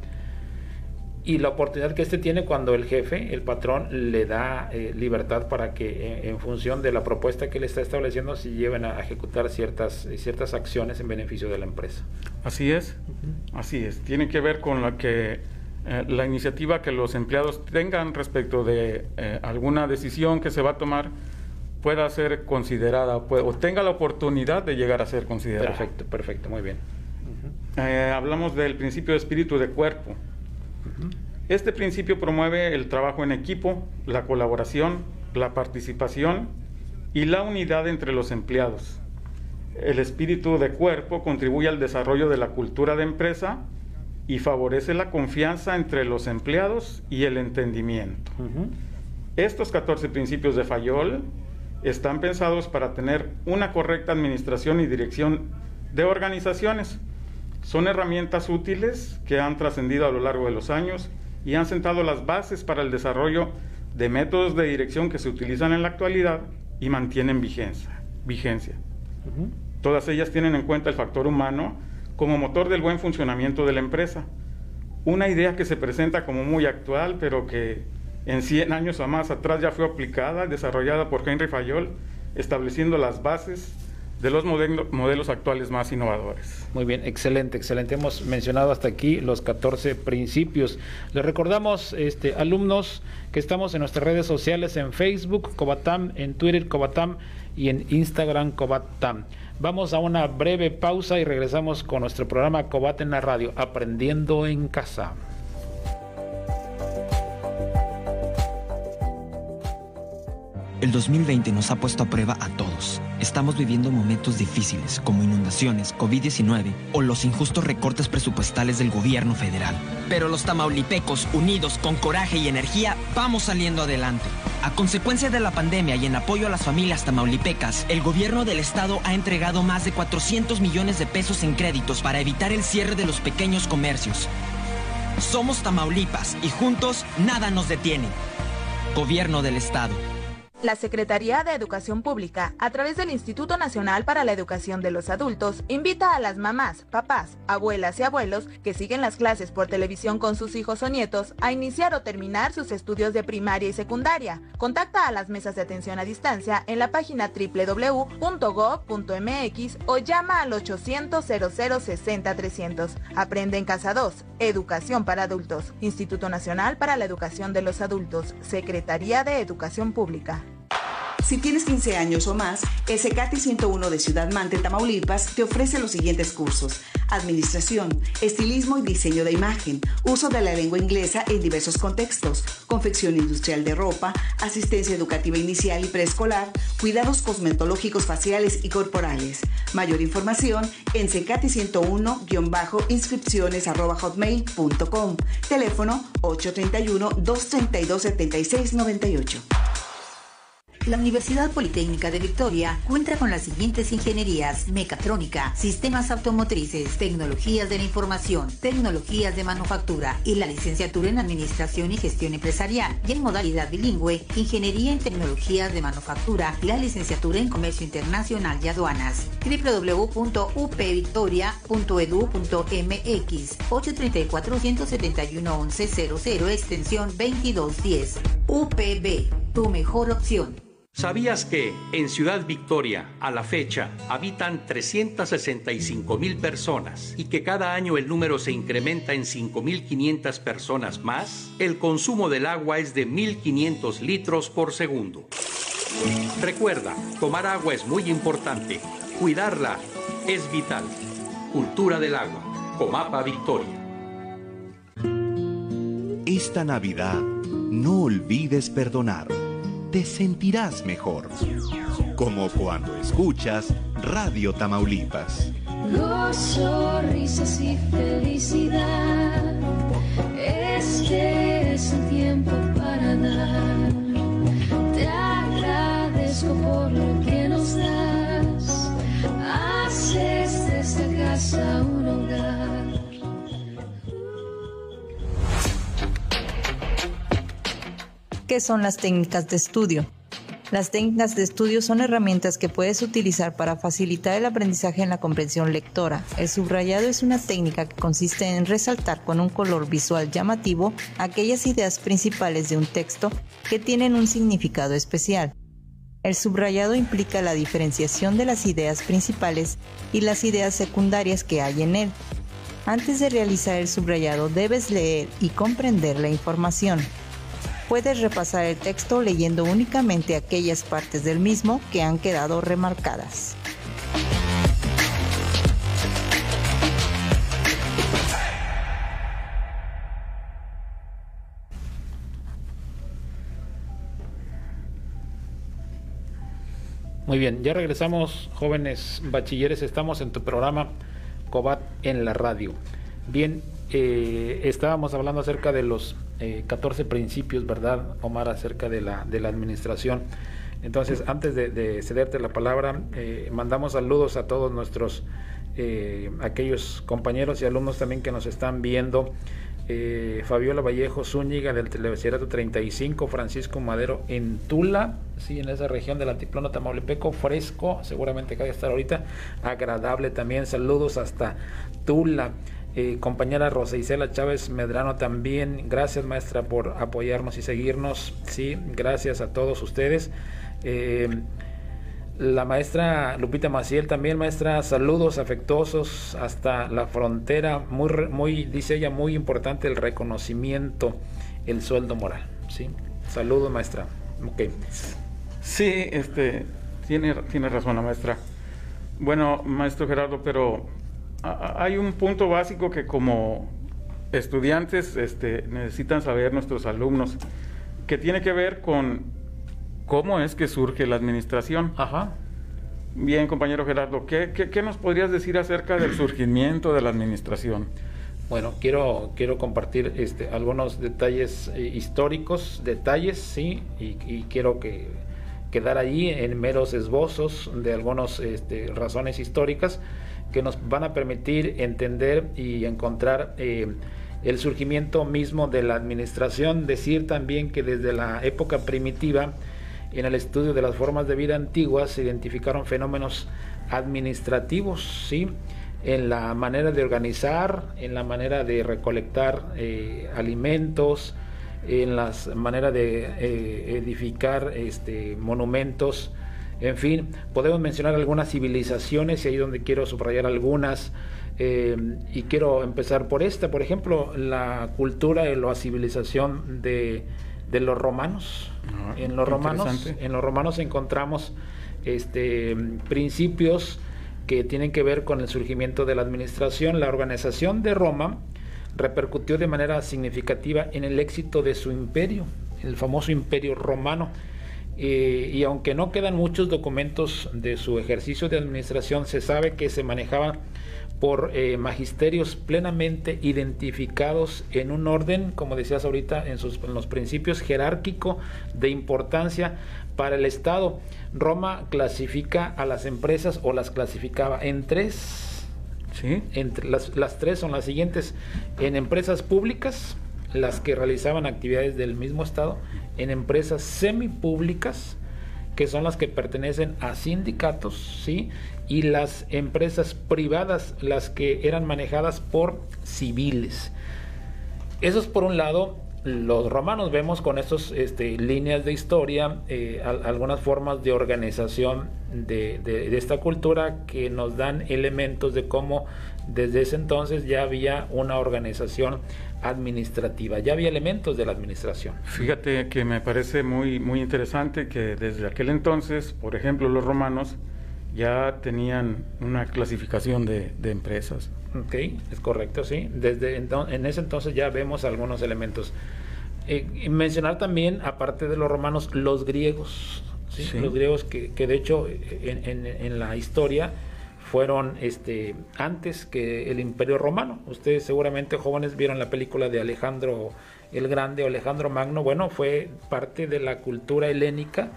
y la oportunidad que este tiene cuando el jefe, el patrón, le da eh, libertad para que eh, en función de la propuesta que le está estableciendo se lleven a ejecutar ciertas, ciertas acciones en beneficio de la empresa. Así es, así es. Tiene que ver con la que eh, la iniciativa que los empleados tengan respecto de alguna decisión que se va a tomar pueda ser considerada o tenga la oportunidad de llegar a ser considerada. Perfecto, perfecto, muy bien. hablamos del principio de espíritu de cuerpo. Este principio promueve el trabajo en equipo, la colaboración, la participación y la unidad entre los empleados. El espíritu de cuerpo contribuye al desarrollo de la cultura de empresa y favorece la confianza entre los empleados y el entendimiento. Estos 14 principios de Fayol están pensados para tener una correcta administración y dirección de organizaciones son herramientas útiles que han trascendido a lo largo de los años y han sentado las bases para el desarrollo de métodos de dirección que se utilizan en la actualidad y mantienen vigencia. vigencia. Todas ellas tienen en cuenta el factor humano como motor del buen funcionamiento de la empresa. Una idea que se presenta como muy actual, pero que en 100 años o más atrás ya fue aplicada, desarrollada por Henry Fayol, estableciendo las bases de los modelos actuales más innovadores. Muy bien, excelente, excelente. Hemos mencionado hasta aquí los 14 principios. Les recordamos, este, alumnos, que estamos en nuestras redes sociales en Facebook, Cobatam, en Twitter, Cobatam y en Instagram, Cobatam. Vamos a una breve pausa y regresamos con nuestro programa Cobat en la radio, Aprendiendo en Casa. El 2020 nos ha puesto a prueba a todos. Estamos viviendo momentos difíciles como inundaciones, COVID-19 o los injustos recortes presupuestales del gobierno federal. Pero los tamaulipecos, unidos con coraje y energía, vamos saliendo adelante. A consecuencia de la pandemia y en apoyo a las familias tamaulipecas, el gobierno del estado ha entregado más de 400 millones de pesos en créditos para evitar el cierre de los pequeños comercios. Somos Tamaulipas y juntos nada nos detiene. Gobierno del estado. La Secretaría de Educación Pública, a través del Instituto Nacional para la Educación de los Adultos, invita a las mamás, papás, abuelas y abuelos que siguen las clases por televisión con sus hijos o nietos a iniciar o terminar sus estudios de primaria y secundaria. Contacta a las mesas de atención a distancia en la página www.gov.mx o llama al 800 00 60 300. Aprende en Casa 2, Educación para Adultos, Instituto Nacional para la Educación de los Adultos, Secretaría de Educación Pública. Si tienes 15 años o más, el CECATI 101 de Ciudad Mante, Tamaulipas, te ofrece los siguientes cursos. Administración, estilismo y diseño de imagen, uso de la lengua inglesa en diversos contextos, confección industrial de ropa, asistencia educativa inicial y preescolar, cuidados cosmetológicos faciales y corporales. Mayor información en CECATI 101-inscripciones hotmail.com. Teléfono 831 232 7698. La Universidad Politécnica de Victoria cuenta con las siguientes ingenierías: mecatrónica, sistemas automotrices, tecnologías de la información, tecnologías de manufactura y la licenciatura en Administración y Gestión Empresarial. Y en modalidad bilingüe, Ingeniería en Tecnologías de Manufactura y la licenciatura en Comercio Internacional y Aduanas. www.upvictoria.edu.mx 834 171 1100 extensión 2210. UPB, tu mejor opción. ¿Sabías que en Ciudad Victoria, a la fecha, habitan 365 mil personas y que cada año el número se incrementa en 5.500 personas más? El consumo del agua es de 1.500 litros por segundo. Recuerda, tomar agua es muy importante. Cuidarla es vital. Cultura del agua. Comapa Victoria. Esta Navidad, no olvides perdonar te sentirás mejor. Como cuando escuchas Radio Tamaulipas. Gozo, risas y felicidad. Este es el tiempo para dar. Te agradezco por lo que nos das. Haces de esta casa un hogar. ¿Qué son las técnicas de estudio? Las técnicas de estudio son herramientas que puedes utilizar para facilitar el aprendizaje en la comprensión lectora. El subrayado es una técnica que consiste en resaltar con un color visual llamativo aquellas ideas principales de un texto que tienen un significado especial. El subrayado implica la diferenciación de las ideas principales y las ideas secundarias que hay en él. Antes de realizar el subrayado debes leer y comprender la información. Puedes repasar el texto leyendo únicamente aquellas partes del mismo que han quedado remarcadas. Muy bien, ya regresamos, jóvenes bachilleres, estamos en tu programa COBAT en la radio. Bien, eh, estábamos hablando acerca de los 14 eh, principios, ¿verdad, Omar, acerca de la, de la administración? Entonces, antes de, cederte la palabra, eh, mandamos saludos a todos nuestros, aquellos compañeros y alumnos también que nos están viendo. Fabiola Vallejo Zúñiga del Televisión 35, Francisco Madero en Tula, sí, en esa región del Altiplano Tamaulipeco, fresco, seguramente que va a estar ahorita, agradable también, saludos hasta Tula. Eh, compañera Rosa Isela Chávez Medrano también, gracias maestra por apoyarnos y seguirnos, sí, gracias a todos ustedes. Eh, la maestra Lupita Maciel también, maestra, saludos afectuosos hasta la frontera, muy, muy, dice ella, muy importante el reconocimiento, el sueldo moral, sí. Saludos maestra, ok. Sí, este, tiene, tiene razón la maestra. Bueno, maestro Gerardo, pero hay un punto básico que como estudiantes este, necesitan saber nuestros alumnos, que tiene que ver con cómo es que surge la administración. Ajá. Bien, compañero Gerardo, ¿qué, qué, nos podrías decir acerca del surgimiento de la administración? Bueno, quiero, quiero compartir este, algunos detalles eh, históricos, detalles, sí, y, quiero que quedar allí en meros esbozos de algunas este, razones históricas que nos van a permitir entender y encontrar eh, el surgimiento mismo de la administración. Decir también que desde la época primitiva, en el estudio de las formas de vida antiguas, se identificaron fenómenos administrativos, ¿sí? en la manera de organizar, en la manera de recolectar eh, alimentos, en la manera de eh, edificar este, monumentos, en fin, podemos mencionar algunas civilizaciones y ahí donde quiero subrayar algunas. Eh, y quiero empezar por esta, por ejemplo, la cultura y la civilización de, los romanos. Ah, en los romanos, en los romanos encontramos este, principios que tienen que ver con el surgimiento de la administración. La organización de Roma repercutió de manera significativa en el éxito de su imperio, el famoso imperio romano eh, y aunque no quedan muchos documentos de su ejercicio de administración, se sabe que se manejaban por eh, magisterios plenamente identificados en un orden, como decías ahorita, en, sus, en los principios jerárquico de importancia para el Estado. Roma clasifica a las empresas o las clasificaba en tres. Sí. Entre las, las tres son las siguientes: en empresas públicas, las que realizaban actividades del mismo Estado, en empresas semipúblicas, que son las que pertenecen a sindicatos, ¿sí? y las empresas privadas, las que eran manejadas por civiles. Eso es por un lado, los romanos vemos con estas este, líneas de historia eh, algunas formas de organización de, de, esta cultura que nos dan elementos de cómo desde ese entonces ya había una organización administrativa, ya había elementos de la administración. Fíjate que me parece muy, muy interesante que desde aquel entonces, por ejemplo, los romanos ya tenían una clasificación de, empresas. Ok, es correcto, sí. Desde en ese entonces ya vemos algunos elementos. Eh, mencionar también, aparte de los romanos, los griegos. Los griegos que, que de hecho en, en, la historia fueron este, antes que el imperio romano. Ustedes seguramente jóvenes vieron la película de Alejandro el Grande Alejandro Magno. Bueno, fue parte de la cultura helénica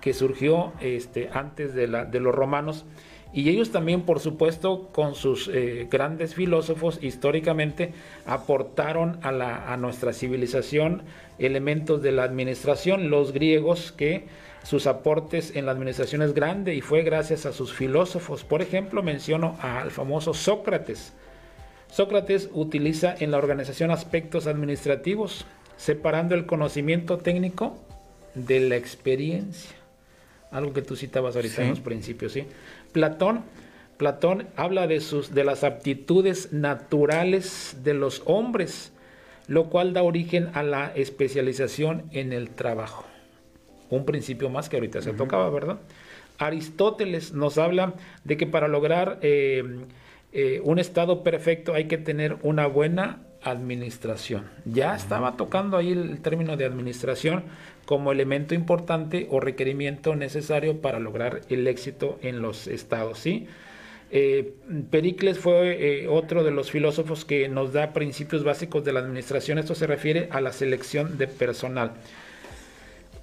que surgió este, antes de, la, de los romanos. Y ellos también, por supuesto, con sus eh, grandes filósofos, históricamente aportaron a, la, a nuestra civilización elementos de la administración. Los griegos, que sus aportes en la administración es grande y fue gracias a sus filósofos. Por ejemplo, menciono al famoso Sócrates. Sócrates utiliza en la organización aspectos administrativos, separando el conocimiento técnico de la experiencia algo que tú citabas ahorita en los principios, ¿sí? Platón, Platón habla de, sus, de las aptitudes naturales de los hombres, lo cual da origen a la especialización en el trabajo. Un principio más que ahorita se tocaba, ¿verdad? Aristóteles nos habla de que para lograr eh, eh, un estado perfecto hay que tener una buena administración. Ya estaba tocando ahí el término de administración como elemento importante o requerimiento necesario para lograr el éxito en los estados. ¿sí? Eh, Pericles fue eh, otro de los filósofos que nos da principios básicos de la administración. Esto se refiere a la selección de personal.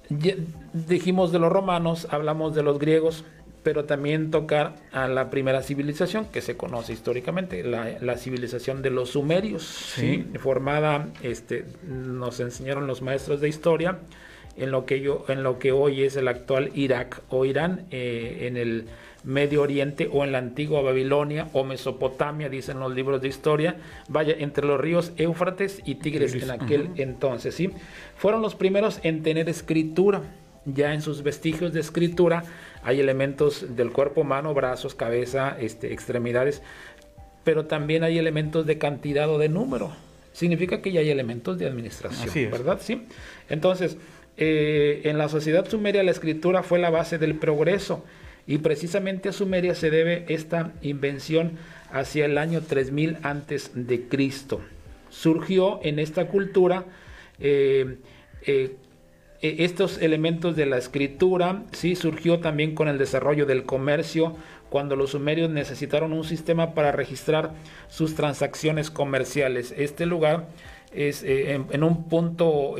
Dijimos de los romanos, hablamos de los griegos, pero también tocar a la primera civilización que se conoce históricamente, la, civilización de los sumerios, formada, este, nos enseñaron los maestros de historia, en lo que, yo, en lo que hoy es el actual Irak o Irán, eh, en el Medio Oriente o en la antigua Babilonia o Mesopotamia, dicen los libros de historia, vaya, entre los ríos Éufrates y Tigres en aquel entonces, ¿sí? Fueron los primeros en tener escritura, ya en sus vestigios de escritura hay elementos del cuerpo humano, brazos, cabeza, este, extremidades, pero también hay elementos de cantidad o de número. Significa que ya hay elementos de administración, ¿verdad? Sí. Entonces, eh, en la sociedad sumeria la escritura fue la base del progreso y precisamente a Sumeria se debe esta invención hacia el año 3000 antes de Cristo. Surgió en esta cultura eh, eh, estos elementos de la escritura, sí, surgió también con el desarrollo del comercio, cuando los sumerios necesitaron un sistema para registrar sus transacciones comerciales. Este lugar es en, un punto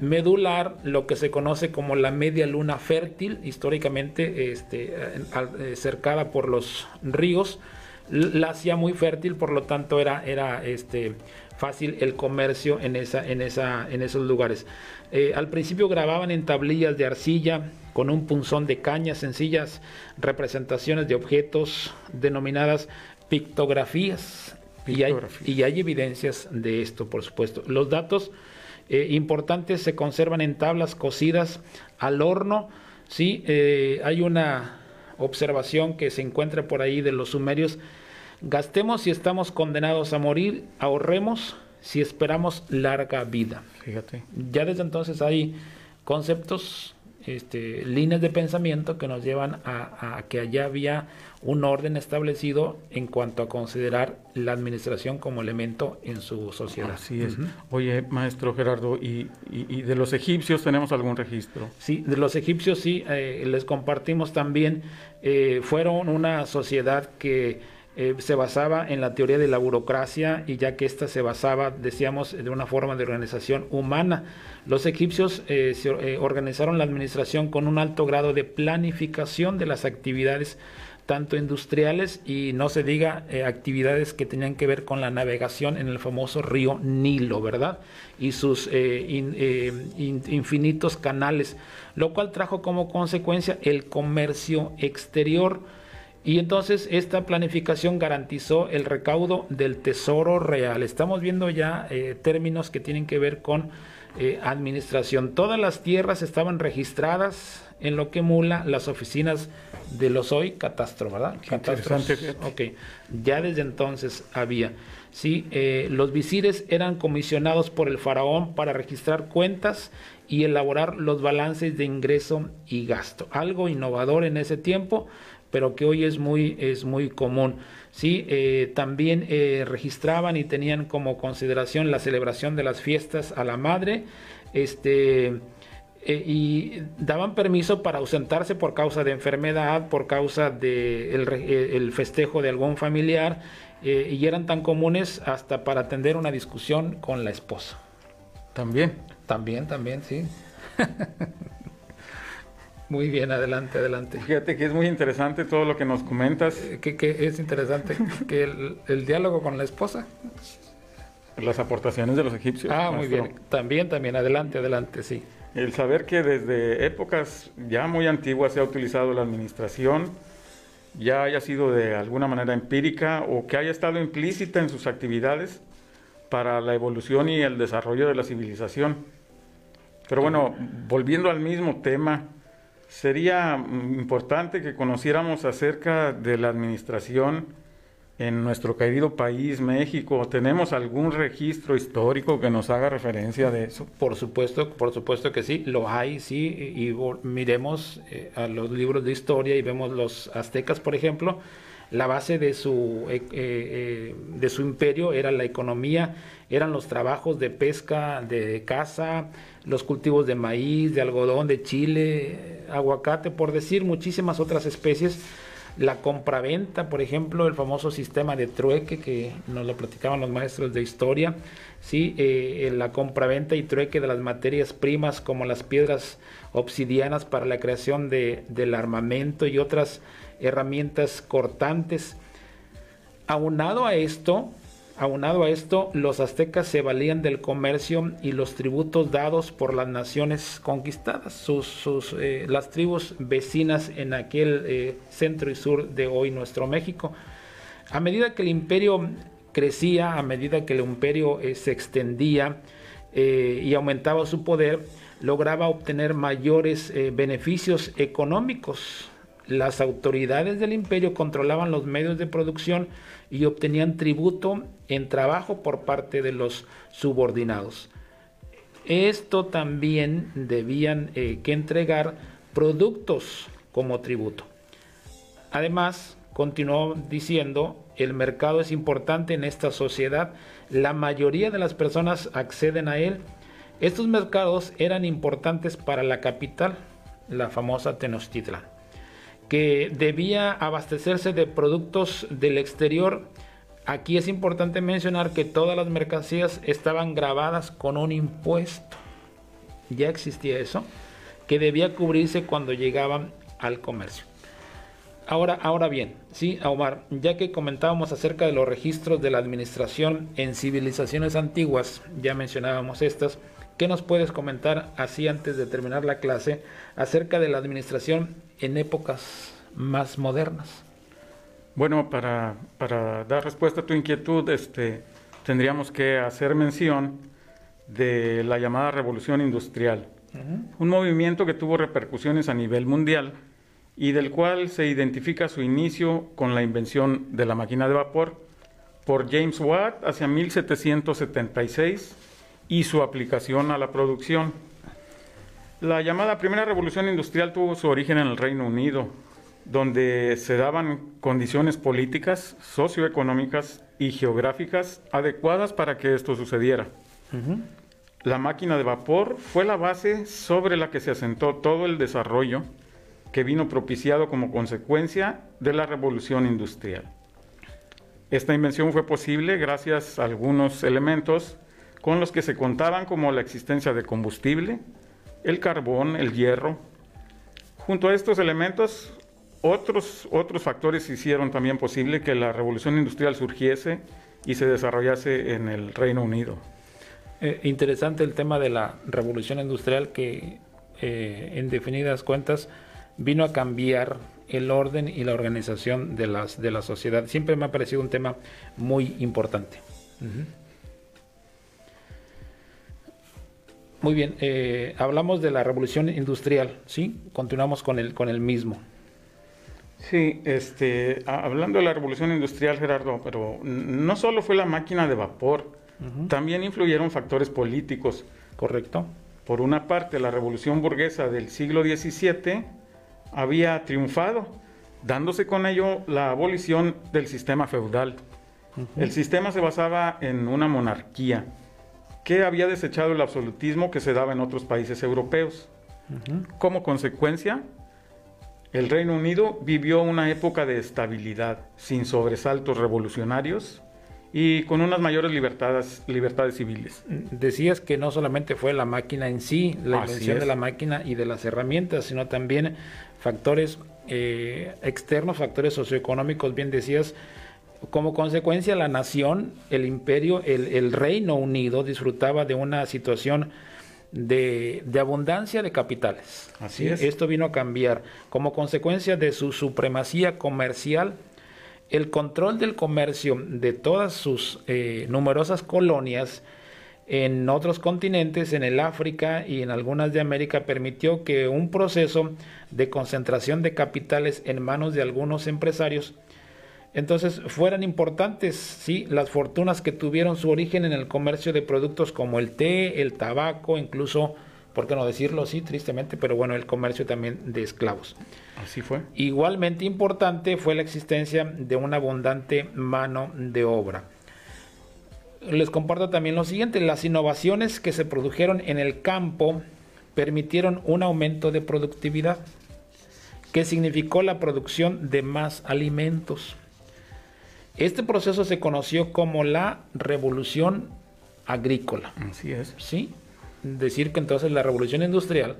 medular, lo que se conoce como la media luna fértil, históricamente este, eh, cercada por los ríos, la hacía muy fértil, por lo tanto era, era este, fácil el comercio en, esa, en, esa, en esos lugares. Eh, al principio grababan en tablillas de arcilla con un punzón de caña, sencillas representaciones de objetos denominadas pictografías. Y, hay, y hay evidencias de esto, por supuesto. Los datos eh, importantes se conservan en tablas cocidas al horno. ¿sí? Eh, hay una observación que se encuentra por ahí de los sumerios. Gastemos si estamos condenados a morir, ahorremos si esperamos larga vida. Fíjate. Ya desde entonces hay conceptos este, líneas de pensamiento que nos llevan a, a, que allá había un orden establecido en cuanto a considerar la administración como elemento en su sociedad. Así es. Oye, maestro Gerardo, ¿y, y, de los egipcios tenemos algún registro? Sí, de los egipcios sí, eh, les compartimos también, eh, fueron una sociedad que eh, se basaba en la teoría de la burocracia y ya que ésta se basaba, decíamos, de una forma de organización humana. Los egipcios eh, eh, organizaron la administración con un alto grado de planificación de las actividades tanto industriales y no se diga actividades que tenían que ver con la navegación en el famoso río Nilo, ¿verdad? Y sus infinitos canales, lo cual trajo como consecuencia el comercio exterior y entonces esta planificación garantizó el recaudo del tesoro real. Estamos viendo ya eh, términos que tienen que ver con eh, administración. Todas las tierras estaban registradas en lo que mula las oficinas de los hoy catastro, ¿verdad? Ok, ya desde entonces había. Sí, eh, los visires eran comisionados por el faraón para registrar cuentas y elaborar los balances de ingreso y gasto. Algo innovador en ese tiempo pero que hoy es muy, es muy común. ¿sí? Eh, también eh, registraban y tenían como consideración la celebración de las fiestas a la madre, este, eh, y daban permiso para ausentarse por causa de enfermedad, por causa de el, festejo de algún familiar, y eran tan comunes hasta para atender una discusión con la esposa. También. También, también, sí. Muy bien, adelante, adelante. Fíjate que es muy interesante todo lo que nos comentas. Eh, ¿Qué, es interesante? que el, diálogo con la esposa. Las aportaciones de los egipcios. Ah, muy bien. También, también, adelante, adelante, sí. El saber que desde épocas ya muy antiguas se ha utilizado la administración, ya haya sido de alguna manera empírica o que haya estado implícita en sus actividades para la evolución y el desarrollo de la civilización. Pero bueno, volviendo al mismo tema, sería importante que conociéramos acerca de la administración en nuestro querido país, México. ¿Tenemos algún registro histórico que nos haga referencia de eso? Por supuesto, por supuesto que sí, lo hay, sí, y, miremos eh, a los libros de historia y vemos los aztecas, por ejemplo, la base de su, eh, eh, de su imperio era la economía, eran los trabajos de pesca, de caza, los cultivos de maíz, de algodón, de chile, aguacate, por decir muchísimas otras especies. La compraventa, por ejemplo, el famoso sistema de trueque que nos lo platicaban los maestros de historia, ¿sí? Eh, la compraventa y trueque de las materias primas como las piedras obsidianas para la creación de, del armamento y otras herramientas cortantes. Aunado a esto, Aunado a esto, los aztecas se valían del comercio y los tributos dados por las naciones conquistadas, eh, las tribus vecinas en aquel eh, centro y sur de hoy nuestro México. A medida que el imperio crecía, a medida que el imperio eh, se extendía y aumentaba su poder, lograba obtener mayores beneficios económicos. Las autoridades del imperio controlaban los medios de producción y obtenían tributo en trabajo por parte de los subordinados. Esto también debían eh, que entregar productos como tributo. Además, continuó diciendo, el mercado es importante en esta sociedad, la mayoría de las personas acceden a él. Estos mercados eran importantes para la capital, la famosa Tenochtitlan que debía abastecerse de productos del exterior. Aquí es importante mencionar que todas las mercancías estaban grabadas con un impuesto. Ya existía eso, que debía cubrirse cuando llegaban al comercio. Ahora, ahora bien, sí, Omar, ya que comentábamos acerca de los registros de la administración en civilizaciones antiguas, ya mencionábamos estas, ¿qué nos puedes comentar así antes de terminar la clase acerca de la administración en épocas más modernas. Bueno, para, para dar respuesta a tu inquietud, este, tendríamos que hacer mención de la llamada revolución industrial, un movimiento que tuvo repercusiones a nivel mundial y del cual se identifica su inicio con la invención de la máquina de vapor por James Watt hacia 1776 y su aplicación a la producción. La llamada primera revolución industrial tuvo su origen en el Reino Unido, donde se daban condiciones políticas, socioeconómicas y geográficas adecuadas para que esto sucediera. La máquina de vapor fue la base sobre la que se asentó todo el desarrollo que vino propiciado como consecuencia de la revolución industrial. Esta invención fue posible gracias a algunos elementos con los que se contaban como la existencia de combustible, el carbón, el hierro. Junto a estos elementos, otros, otros factores hicieron también posible que la revolución industrial surgiese y se desarrollase en el Reino Unido. Eh, interesante el tema de la revolución industrial que eh, en definidas cuentas vino a cambiar el orden y la organización de, las, de la sociedad. Siempre me ha parecido un tema muy importante. Muy bien, eh, hablamos de la revolución industrial, ¿sí? Continuamos con el, con el mismo. Sí, este, hablando de la revolución industrial, Gerardo, pero no solo fue la máquina de vapor, también influyeron factores políticos. Correcto. Por una parte, la revolución burguesa del siglo XVII había triunfado, dándose con ello la abolición del sistema feudal. El sistema se basaba en una monarquía que había desechado el absolutismo que se daba en otros países europeos. Como consecuencia, el Reino Unido vivió una época de estabilidad, sin sobresaltos revolucionarios y con unas mayores libertades, libertades civiles. Decías que no solamente fue la máquina en sí, la invención de la máquina y de las herramientas, sino también factores eh, externos, factores socioeconómicos, bien decías, como consecuencia la nación, el imperio, el, Reino Unido disfrutaba de una situación de, abundancia de capitales. Así es. Esto vino a cambiar. Como consecuencia de su supremacía comercial, el control del comercio de todas sus eh, numerosas colonias en otros continentes, en el África y en algunas de América, permitió que un proceso de concentración de capitales en manos de algunos empresarios entonces fueran importantes sí las fortunas que tuvieron su origen en el comercio de productos como el té, el tabaco, incluso por qué no decirlo así tristemente, pero bueno, el comercio también de esclavos. Así fue. Igualmente importante fue la existencia de una abundante mano de obra les comparto también lo siguiente, las innovaciones que se produjeron en el campo permitieron un aumento de productividad que significó la producción de más alimentos. Este proceso se conoció como la revolución agrícola. Así es. Sí, decir que entonces la revolución industrial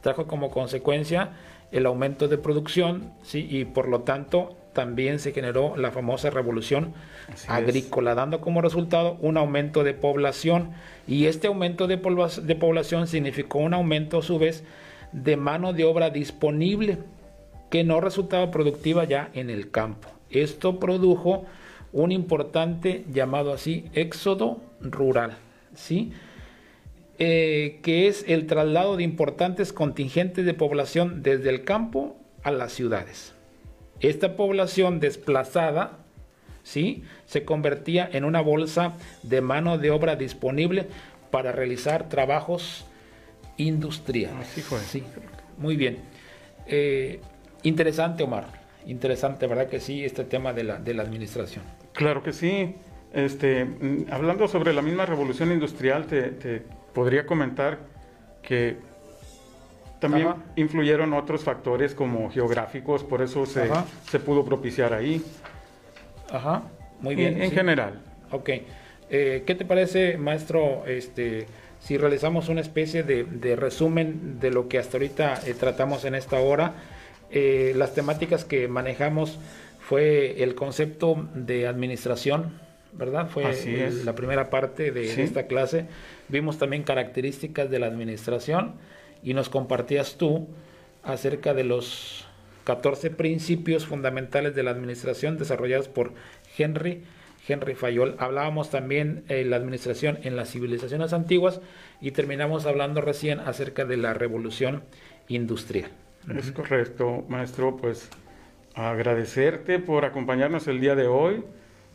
trajo como consecuencia el aumento de producción, sí, y por lo tanto también se generó la famosa revolución agrícola, dando como resultado un aumento de población. Y este aumento de, de población significó un aumento a su vez de mano de obra disponible que no resultaba productiva ya en el campo. Esto produjo un importante llamado así éxodo rural, ¿sí? Eh, que es el traslado de importantes contingentes de población desde el campo a las ciudades. Esta población desplazada ¿sí? se convertía en una bolsa de mano de obra disponible para realizar trabajos industriales. Así fue. Sí, muy bien. Eh, interesante, Omar. Interesante, ¿verdad que sí? Este tema de la, de la administración. Claro que sí. Este, mm, hablando sobre la misma revolución industrial, te podría comentar que también influyeron otros factores como geográficos, por eso se, se pudo propiciar ahí. Ajá, muy bien. En, general. Ok. Eh, ¿Qué te parece, maestro, este, si realizamos una especie de, resumen de lo que hasta ahorita eh, tratamos en esta hora? Eh, las temáticas que manejamos fue el concepto de administración, ¿verdad? Fue la primera parte de esta clase. Vimos también características de la administración y nos compartías tú acerca de los 14 principios fundamentales de la administración desarrollados por Henry Henry Fayol. Hablábamos también de la administración en las civilizaciones antiguas y terminamos hablando recién acerca de la revolución industrial. Es correcto, maestro. Pues agradecerte por acompañarnos el día de hoy,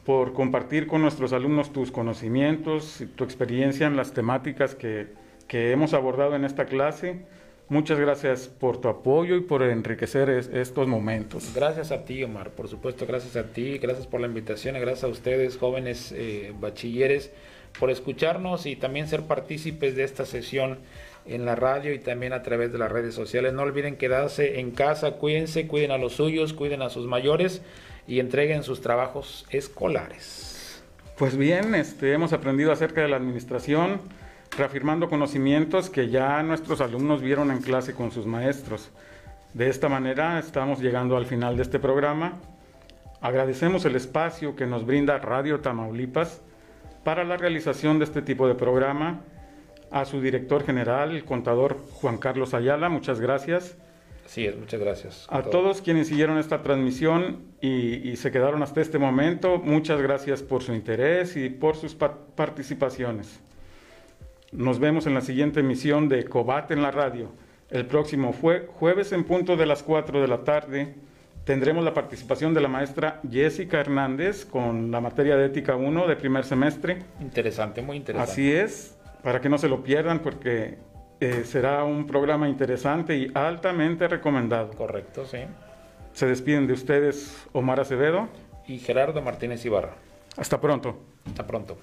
por compartir con nuestros alumnos tus conocimientos, tu experiencia en las temáticas que que hemos abordado en esta clase, Muchas gracias por tu apoyo y por enriquecer estos momentos. Gracias a ti, Omar, por supuesto, gracias a ti, gracias por la invitación gracias a ustedes, jóvenes eh, bachilleres, por escucharnos y también ser partícipes de esta sesión en la radio y también a través de las redes sociales. No olviden quedarse en casa, cuídense, cuiden a los suyos, cuiden a sus mayores y entreguen sus trabajos escolares. Pues bien, este, hemos aprendido acerca de la administración reafirmando conocimientos que ya nuestros alumnos vieron en clase con sus maestros. De esta manera estamos llegando al final de este programa. Agradecemos el espacio que nos brinda Radio Tamaulipas para la realización de este tipo de programa. A su director general, el contador Juan Carlos Ayala, muchas gracias. Sí, muchas gracias. A todos quienes siguieron esta transmisión y, y, se quedaron hasta este momento, muchas gracias por su interés y por sus participaciones. Nos vemos en la siguiente emisión de Cobat en la radio. El próximo jueves en punto de las 4 de la tarde tendremos la participación de la maestra Jessica Hernández con la materia de ética 1 de primer semestre. Interesante, muy interesante. Así es, para que no se lo pierdan porque eh, será un programa interesante y altamente recomendado. Correcto, sí. Se despiden de ustedes Omar Acevedo y Gerardo Martínez Ibarra. Hasta pronto. Hasta pronto.